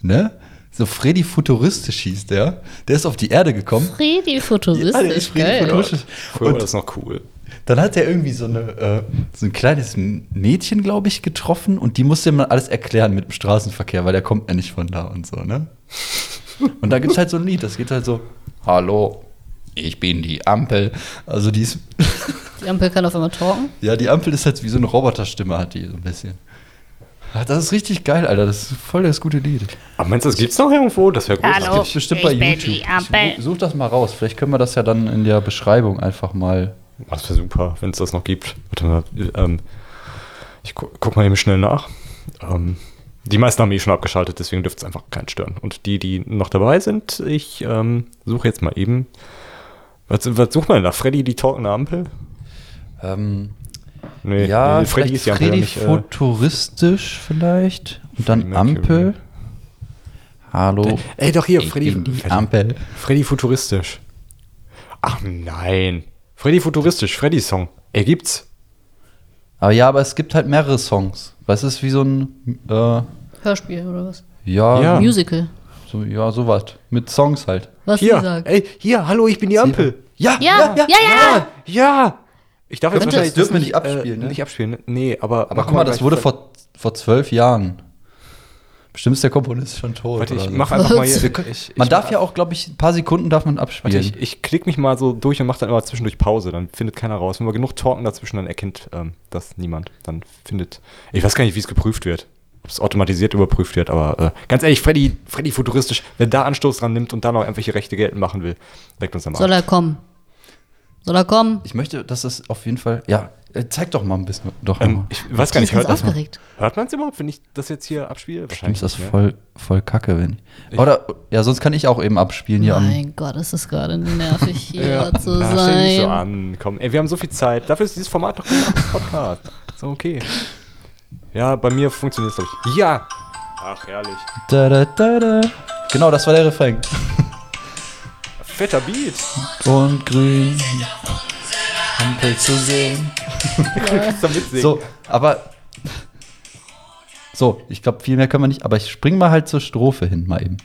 ne? So Freddy Futuristisch hieß der. Der ist auf die Erde gekommen. Fredi Ja, futuristisch, der ist Freddy geil. Futuristisch. Früher war Und das noch cool. dann hat er irgendwie so, eine, äh, so ein kleines Mädchen, glaube ich, getroffen und die musste ihm dann alles erklären mit dem Straßenverkehr, weil der kommt ja nicht von da und so, ne? Und da gibt es halt so ein Lied, das geht halt so, hallo, ich bin die Ampel. Also die ist, Die Ampel kann auf einmal talken. ja, die Ampel ist halt wie so eine Roboterstimme, hat die so ein bisschen. Ah, Das ist richtig geil, Alter. Das ist voll das gute Lied. Aber meinst du, das gibt's noch irgendwo? Das wäre großartig. Das gibt's bestimmt bei YouTube. Ich such das mal raus. Vielleicht können wir das ja dann in der Beschreibung einfach mal. Das wäre super, wenn es das noch gibt. Warte mal, ähm, ich gu guck mal eben schnell nach. Ähm, die meisten haben eh schon abgeschaltet, deswegen dürfte es einfach keinen stören. Und die, die noch dabei sind, ich ähm, suche jetzt mal eben. Was, was sucht man denn da? Freddy die talkende Ampel? Ähm, Nee, ja, nee, Freddy vielleicht ist Ampel, Freddy nicht. Äh, futuristisch vielleicht. Und dann Ampel. Mercury. Hallo. ey, doch hier, Freddy, Freddy, Ampel. Freddy futuristisch. Ach nein. Freddy futuristisch, Freddy Song. Er gibt's. Aber ja, aber es gibt halt mehrere Songs. Weißt du, es ist wie so ein, äh, Hörspiel oder was? ja, Ja. Musical. so, ja, sowas. Mit Songs halt. Was Hier, sie sagt. ey, hier, hallo, ich bin die Ampel. Ja, Ja, ja, ja. Ja! Ich darf jetzt Könnte- wahrscheinlich das dürfen wir nicht äh, abspielen, ne? Nicht abspielen, ne? Nee, aber. Aber guck mal, das wurde vor, vor zwölf Jahren. Bestimmt ist der Komponist schon tot. Warte, oder ich so. mach einfach mal hier. Ich, Man ich, darf ja auch, glaube ich, ein paar Sekunden darf man abspielen. Warte, ich, ich klick mich mal so durch und mach dann immer zwischendurch Pause. Dann findet keiner raus. Wenn wir genug talken dazwischen, dann erkennt ähm, das niemand. Dann findet. Ich weiß gar nicht, wie es geprüft wird. Ob es automatisiert überprüft wird, aber äh, ganz ehrlich, Freddy, Freddy futuristisch, wer da Anstoß dran nimmt und da noch irgendwelche Rechte geltend machen will, leckt uns am Soll Arsch. er kommen? Soll er kommen? Ich möchte, dass es auf jeden Fall. Ja, äh, zeig doch mal ein bisschen. Doch Ähm, mal. ich weiß gar Ich nicht, hört, das, aufgeregt. hört man es überhaupt, wenn ich das jetzt hier abspiele? Bestimmt ist das ne? voll, voll kacke, wenn ich. Oder, ja, sonst kann ich auch eben abspielen hier am. Mein Gott, ist das gerade nervig, hier Ja, zu na, stell dich nicht so sein. an. Komm, ey, wir haben so viel Zeit. Dafür ist dieses Format doch gemacht, Podcast. Ist doch okay. Ja, bei mir funktioniert es, glaube ich. Ja! Ach, herrlich. Da, da, da, da. Genau, das war der Refrain. Fetter Beat. Und grün. Ampel zu sehen. So, aber. So, ich glaube, viel mehr können wir nicht. Aber ich spring mal halt zur Strophe hin, mal eben.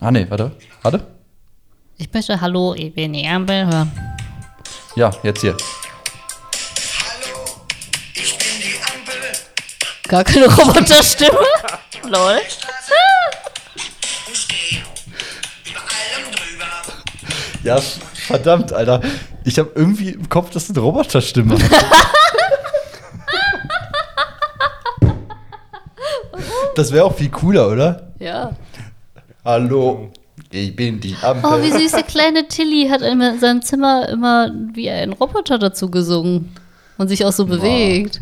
Ah, nee, warte. Warte. Ich möchte Hallo, ich bin die Ampel hören. Ja, jetzt hier. Gar keine Roboterstimme? Lol. Ja, verdammt, Alter. Ich habe irgendwie im Kopf, dass eine Roboterstimme hat. Das wäre auch viel cooler, oder? Ja. Hallo, ich bin die Ampel. Oh, wie süß der kleine Tilly hat in seinem Zimmer immer wie ein Roboter dazu gesungen. Und sich auch so bewegt.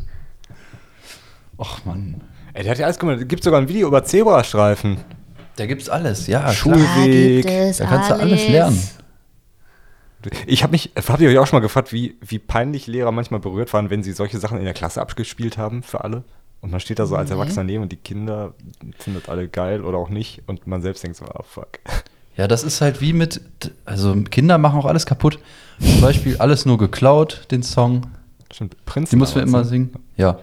Och, Mann. Ey, der hat ja alles gemacht. Es gibt sogar ein Video über Zebrastreifen. Da gibt's alles, ja. Schul- klar. Weg. Da kannst du alles lernen. Ich habe mich, habt ihr euch auch schon mal gefragt, wie, wie peinlich Lehrer manchmal berührt waren, wenn sie solche Sachen in der Klasse abgespielt haben für alle? Und man steht da so als Nee. Erwachsener neben und die Kinder findet alle geil oder auch nicht und man selbst denkt so, ah fuck. Ja, das ist halt wie mit, also Kinder machen auch alles kaputt. Zum Beispiel alles nur geklaut, den Song. Stimmt, Prinz. Die wir damals, immer ne? singen. Ja.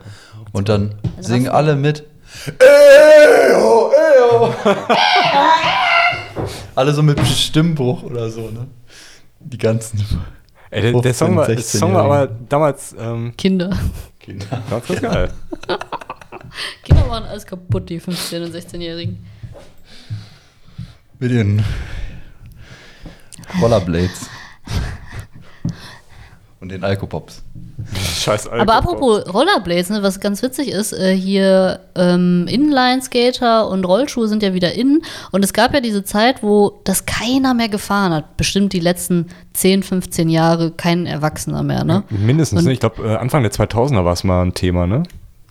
Und dann Also singen alle mit. Eyo, eyo. alle so mit Stimmbruch oder so, ne? Die ganzen Ey, der, der 15, Song war, der Song war aber 16-Jährigen. damals ähm, Kinder. Kinder. ganz, ganz geil. Kinder waren alles kaputt, die 15- und 16-Jährigen. Mit ihren Rollerblades. Und den Alkopops. Scheiß Alkohol. Aber apropos Rollerblades, ne, was ganz witzig ist, äh, hier ähm, Inline-Skater und Rollschuhe sind ja wieder in. Und es gab ja diese Zeit, wo das keiner mehr gefahren hat. Bestimmt die letzten 10, 15 Jahre kein Erwachsener mehr, ne? Mindestens, Und- ne? Ich glaube, äh, Anfang der 2000er war es mal ein Thema, ne?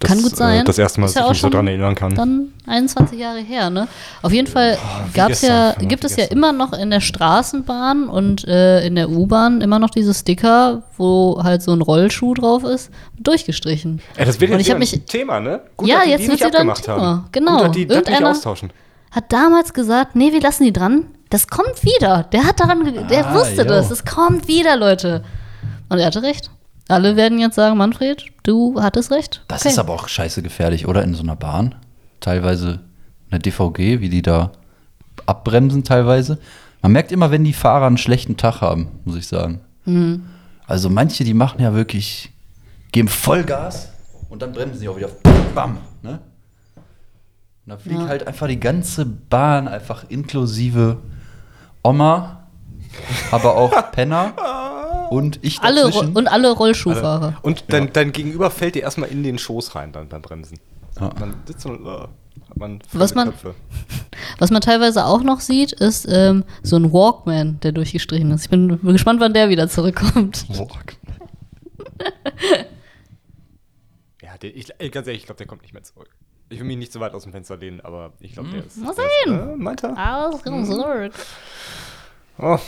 Das, Kann gut sein. Äh, das erste Mal, dass ja ich mich so dran erinnern kann. Dann 21 Jahre her, ne? Auf jeden Fall wie gab's gestern, ja, ja, gibt es ja immer noch in der Straßenbahn und äh, in der U-Bahn immer noch diese Sticker, wo halt so ein Rollschuh drauf ist, durchgestrichen. Ey, das wird Und jetzt ich hab wieder ein mich- Thema, ne? Ja, dass die jetzt wird sie dann Thema. haben. Genau. Gut, die Irgendeiner- austauschen. Hat damals gesagt, nee, wir lassen die dran. Das kommt wieder. Der hat daran, ge- der Ah, wusste jo. das. Es kommt wieder, Leute. Und er hatte recht. Alle werden jetzt sagen, Manfred, du hattest recht. Das Okay. ist aber auch scheiße gefährlich, oder? In so einer Bahn. Teilweise eine DVG, wie die da abbremsen teilweise. Man merkt immer, wenn die Fahrer einen schlechten Tag haben, muss ich sagen. Mhm. Also manche, die machen ja wirklich, geben Vollgas und dann bremsen sie auch wieder. Bam. Ne? Und da fliegt Ja. halt einfach die ganze Bahn, einfach inklusive Oma, aber auch Penner und ich Alle Ro dazwischen. und alle Rollschuhfahrer. Und dein, dein Gegenüber fällt dir erstmal in den Schoß rein dann beim Bremsen. Ja. Man sitzt und äh, hat man Was fremde man- Köpfe. Was man teilweise auch noch sieht, ist ähm, so ein Walkman, der durchgestrichen ist. Ich bin gespannt, wann der wieder zurückkommt. Ja, der, ich, ey, ganz ehrlich, ich glaube, der kommt nicht mehr zurück. Ich will mich nicht so weit aus dem Fenster lehnen, aber ich glaube, der ist. Mal sehen. Äh, meint er? Alles kommt zurück. Oh.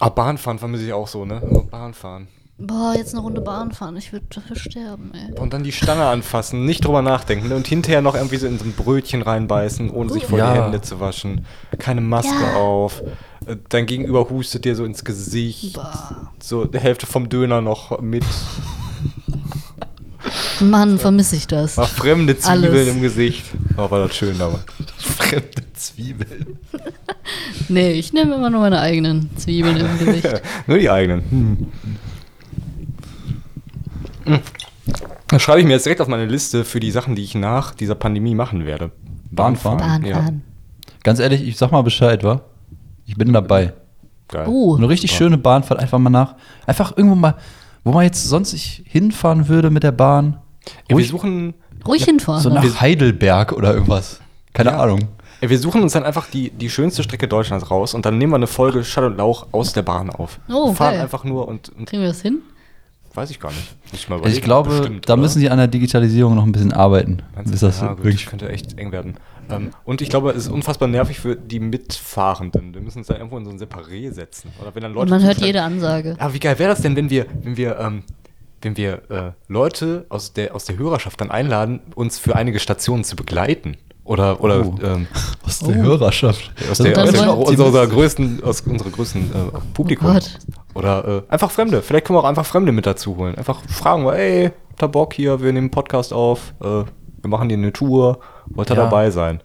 Ah, Bahnfahren vermisse ich auch so, ne? Bahnfahren. Boah, jetzt eine Runde Bahn fahren. Ich würde dafür sterben, ey. Und dann die Stange anfassen, nicht drüber nachdenken und hinterher noch irgendwie so in so ein Brötchen reinbeißen, ohne sich vor Ja. die Hände zu waschen. Keine Maske Ja. auf. Äh, Dein Gegenüber hustet dir so ins Gesicht. Boah. So die Hälfte vom Döner noch mit. Mann, vermisse ich das. War fremde Zwiebeln Alles. im Gesicht. Oh, war das schön, aber. Fremde Zwiebeln. Nee, ich nehme immer nur meine eigenen Zwiebeln im Gesicht. Nur die eigenen. Hm. Hm. Das schreibe ich mir jetzt direkt auf meine Liste für die Sachen, die ich nach dieser Pandemie machen werde. Bahnfahren? Bahn Ja. Ganz ehrlich, ich sag mal Bescheid, wa? Ich bin dabei. Geil. Uh, Eine richtig schöne Bahnfahrt, einfach mal nach. Einfach irgendwo mal, wo man jetzt sonst nicht hinfahren würde mit der Bahn. Ja, wir Ruhig suchen ruhig hinfahren. so nach Heidelberg oder irgendwas. Keine Ja. Ahnung. Ja, wir suchen uns dann einfach die, die schönste Strecke Deutschlands raus und dann nehmen wir eine Folge Schall und Lauch aus der Bahn auf. Oh, fahren geil. einfach nur und, und Kriegen wir das hin? weiß ich gar nicht. Muss ich Also ich glaube, Bestimmt, da oder? müssen sie an der Digitalisierung noch ein bisschen arbeiten. Meinst? Bis das ja, gut, wirklich das könnte echt eng werden. Ähm, und ich glaube, es ist unfassbar nervig für die Mitfahrenden. Wir müssen uns da irgendwo in so ein Separé setzen. Oder wenn dann Leute Und man hört jede Ansage. Ja, wie geil wäre das denn, wenn wir, wenn wir, ähm, wenn wir äh, Leute aus der, aus der Hörerschaft dann einladen, uns für einige Stationen zu begleiten? Oder, oder Oh. ähm, aus der Hörerschaft. aus, der, dann aus, der, aus unserer größten, aus unserer größten äh, Publikum. Oh. Oder äh, einfach Fremde. Vielleicht können wir auch einfach Fremde mit dazu holen. Einfach fragen, ey, habt ihr Bock hier, wir nehmen einen Podcast auf, äh, wir machen hier eine Tour, wollt ihr Ja. dabei sein?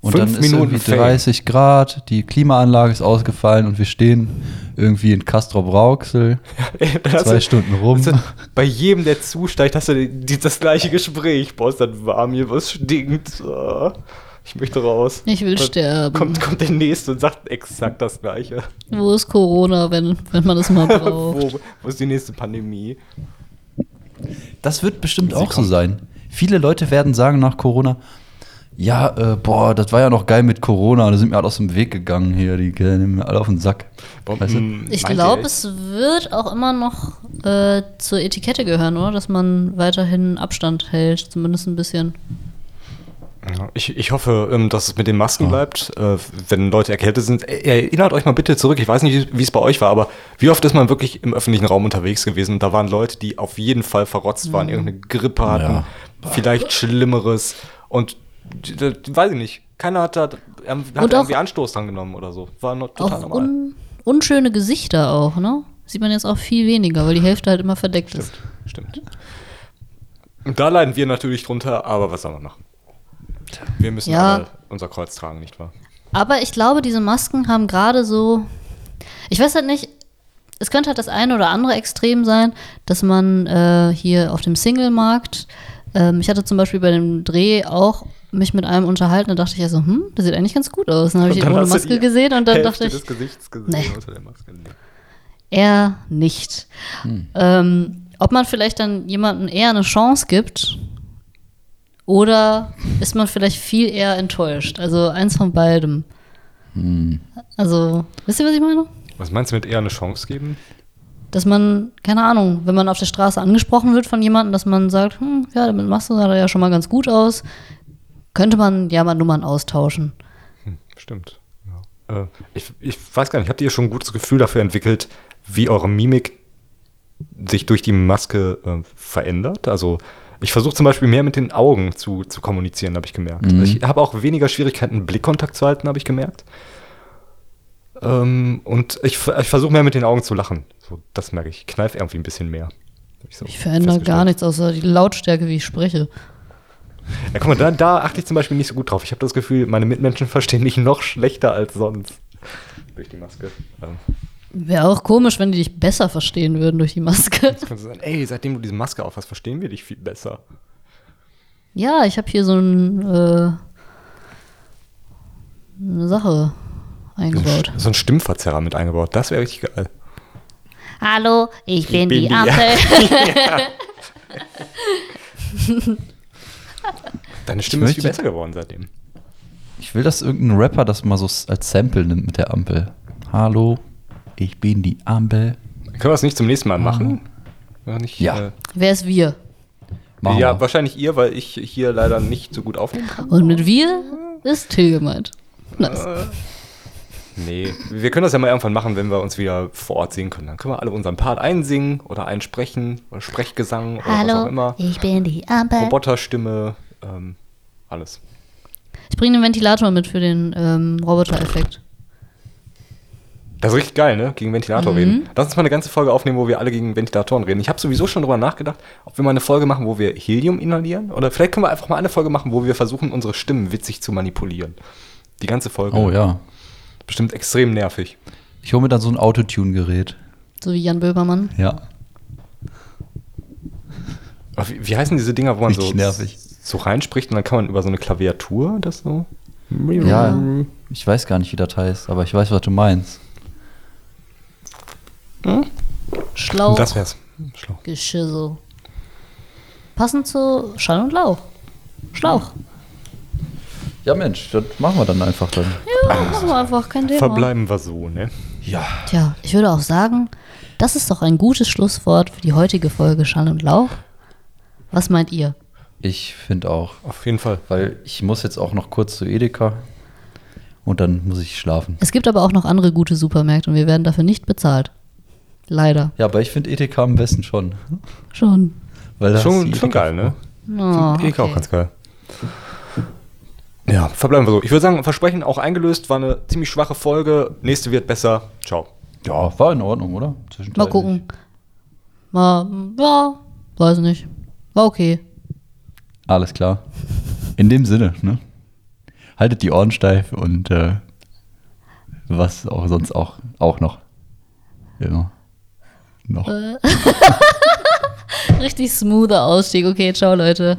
Und Fünf dann ist irgendwie Fame. 30 Grad, die Klimaanlage ist ausgefallen und wir stehen irgendwie in dann hast Zwei du- Stunden rum. du Bei jedem, der zusteigt, hast du die, das gleiche Gespräch. Boah, ist das warm hier, was stinkt. Ich möchte raus. Ich will Dann sterben. Kommt, kommt der Nächste und sagt exakt das Gleiche. Wo ist Corona, wenn, wenn man das mal braucht? wo, wo ist die nächste Pandemie? Das wird bestimmt Sie auch so sein. Viele Leute werden sagen nach Corona, ja, äh, boah, das war ja noch geil mit Corona, da sind wir alle aus dem Weg gegangen hier, die gehen mir alle auf den Sack. Weißt du? Ich glaube, es wird auch immer noch äh, zur Etikette gehören, oder? Dass man weiterhin Abstand hält, zumindest ein bisschen. Ja, Ich, ich hoffe, ähm, dass es mit den Masken bleibt, äh, wenn Leute erkältet sind. Äh, Erinnert euch mal bitte zurück, ich weiß nicht, wie es bei euch war, aber wie oft ist man wirklich im öffentlichen Raum unterwegs gewesen und da waren Leute, die auf jeden Fall verrotzt waren, irgendeine Grippe hatten, Ja. vielleicht Schlimmeres und weiß ich nicht, keiner hat da hat irgendwie Anstoß dran genommen oder so. War noch total Auch normal. un unschöne Gesichter auch, ne? Sieht man jetzt auch viel weniger, weil die Hälfte halt immer verdeckt ist. Stimmt. Da leiden wir natürlich drunter, aber was soll man machen? Wir müssen Ja. alle unser Kreuz tragen, nicht wahr? Aber ich glaube, diese Masken haben gerade so. Ich weiß halt nicht. Es könnte halt das eine oder andere Extrem sein, dass man äh, hier auf dem Single-Markt. Ähm, ich hatte zum Beispiel bei dem Dreh auch mich mit einem unterhalten. Da dachte ich ja so, hm, das sieht eigentlich ganz gut aus. Dann habe ich ihn ohne Maske gesehen und dann Hälfte dachte ich, des Gesichts gesehen nee. unter der Maske. Nee. eher nicht. Ähm, ob man vielleicht dann jemandem eher eine Chance gibt oder ist man vielleicht viel eher enttäuscht. Also eins von beidem. Also, wisst ihr, was ich meine? Was meinst du mit eher eine Chance geben? Dass man, keine Ahnung, wenn man auf der Straße angesprochen wird von jemandem, dass man sagt, hm, ja, damit machst du sah ja schon mal ganz gut aus, könnte man ja mal Nummern austauschen. Hm, stimmt. Ja. Äh, ich, ich weiß gar nicht, habt ihr schon ein gutes Gefühl dafür entwickelt, wie eure Mimik sich durch die Maske äh, verändert? Also ich versuche zum Beispiel mehr mit den Augen zu, zu kommunizieren, habe ich gemerkt. Mhm. Ich habe auch weniger Schwierigkeiten, Blickkontakt zu halten, habe ich gemerkt. Ähm, und ich, ich versuche mehr mit den Augen zu lachen. So, das merke ich. Ich kneif irgendwie ein bisschen mehr. Hab so Ich verändere gar nichts, außer die Lautstärke, wie ich spreche. Ja, guck mal, da, da achte ich zum Beispiel nicht so gut drauf. Ich habe das Gefühl, meine Mitmenschen verstehen mich noch schlechter als sonst. Durch die Maske. Ähm, Wäre auch komisch, wenn die dich besser verstehen würden durch die Maske. jetzt kannst du sagen, ey, seitdem du diese Maske auf hast, verstehen wir dich viel besser. Ja, ich habe hier so ein, äh, eine Sache eingebaut. So ein Stimmverzerrer mit eingebaut. Das wäre richtig geil. Hallo, ich bin, bin die die- Ampel. Deine Stimme ist viel besser geworden seitdem. Ich will, dass irgendein Rapper das mal so als Sample nimmt mit der Ampel. Hallo, ich bin die Ampel. Können wir das nicht zum nächsten Mal machen? Oder Nicht, Ja. Äh, Wer ist wir? Machen ja, wir. wahrscheinlich ihr, weil ich hier leider nicht so gut aufnehmen kann. Und mit wir ist Till gemeint. Nice. Nee, wir können das ja mal irgendwann machen, wenn wir uns wieder vor Ort sehen können. Dann können wir alle unseren Part einsingen oder einsprechen oder Sprechgesang oder was auch immer. ich bin die Ampel. Roboterstimme, ähm, alles. Ich bringe den Ventilator mit für den ähm, Roboter-Effekt. Das ist richtig geil, ne? Gegen Ventilator Mhm. reden. Lass uns mal eine ganze Folge aufnehmen, wo wir alle gegen Ventilatoren reden. Ich habe sowieso schon drüber nachgedacht, ob wir mal eine Folge machen, wo wir Helium inhalieren. Oder vielleicht können wir einfach mal eine Folge machen, wo wir versuchen, unsere Stimmen witzig zu manipulieren. Die ganze Folge. Oh ja. Bestimmt extrem nervig. Ich hole mir dann so ein Autotune-Gerät. So wie Jan Böhmermann. Ja. Wie, wie heißen diese Dinger, wo man so, nervig. so reinspricht und dann kann man über so eine Klaviatur das so. Ja, ich weiß gar nicht, wie das heißt, aber ich weiß, was du meinst. Schlauch. Das wär's. Schlau. Geschissel. Passend zu Schall und Lauch. Schlauch. Ja, Mensch, das machen wir dann einfach dann. Ja, machen wir einfach, kein Thema. Verbleiben wir so, ne? Ja. Tja, ich würde auch sagen, das ist doch ein gutes Schlusswort für die heutige Folge Schall und Lauch. Was meint ihr? Ich finde auch. Auf jeden Fall. Weil ich muss jetzt auch noch kurz zu Edeka und dann muss ich schlafen. Es gibt aber auch noch andere gute Supermärkte und wir werden dafür nicht bezahlt. Leider. Ja, aber ich finde Edeka am besten schon. Schon. Weil Schon, du schon geil, ne? Oh, Ich auch okay. ganz geil. Ja, verbleiben wir so. Ich würde sagen, Versprechen auch eingelöst, war eine ziemlich schwache Folge. Nächste wird besser. Ciao. Ja, war in Ordnung, oder? Mal gucken. Mal, ja, weiß nicht. War okay. Alles klar. In dem Sinne, ne? Haltet die Ohren steif und äh, was auch sonst auch, auch noch. Immer. Noch. Richtig smoother Ausstieg. Okay, ciao, Leute.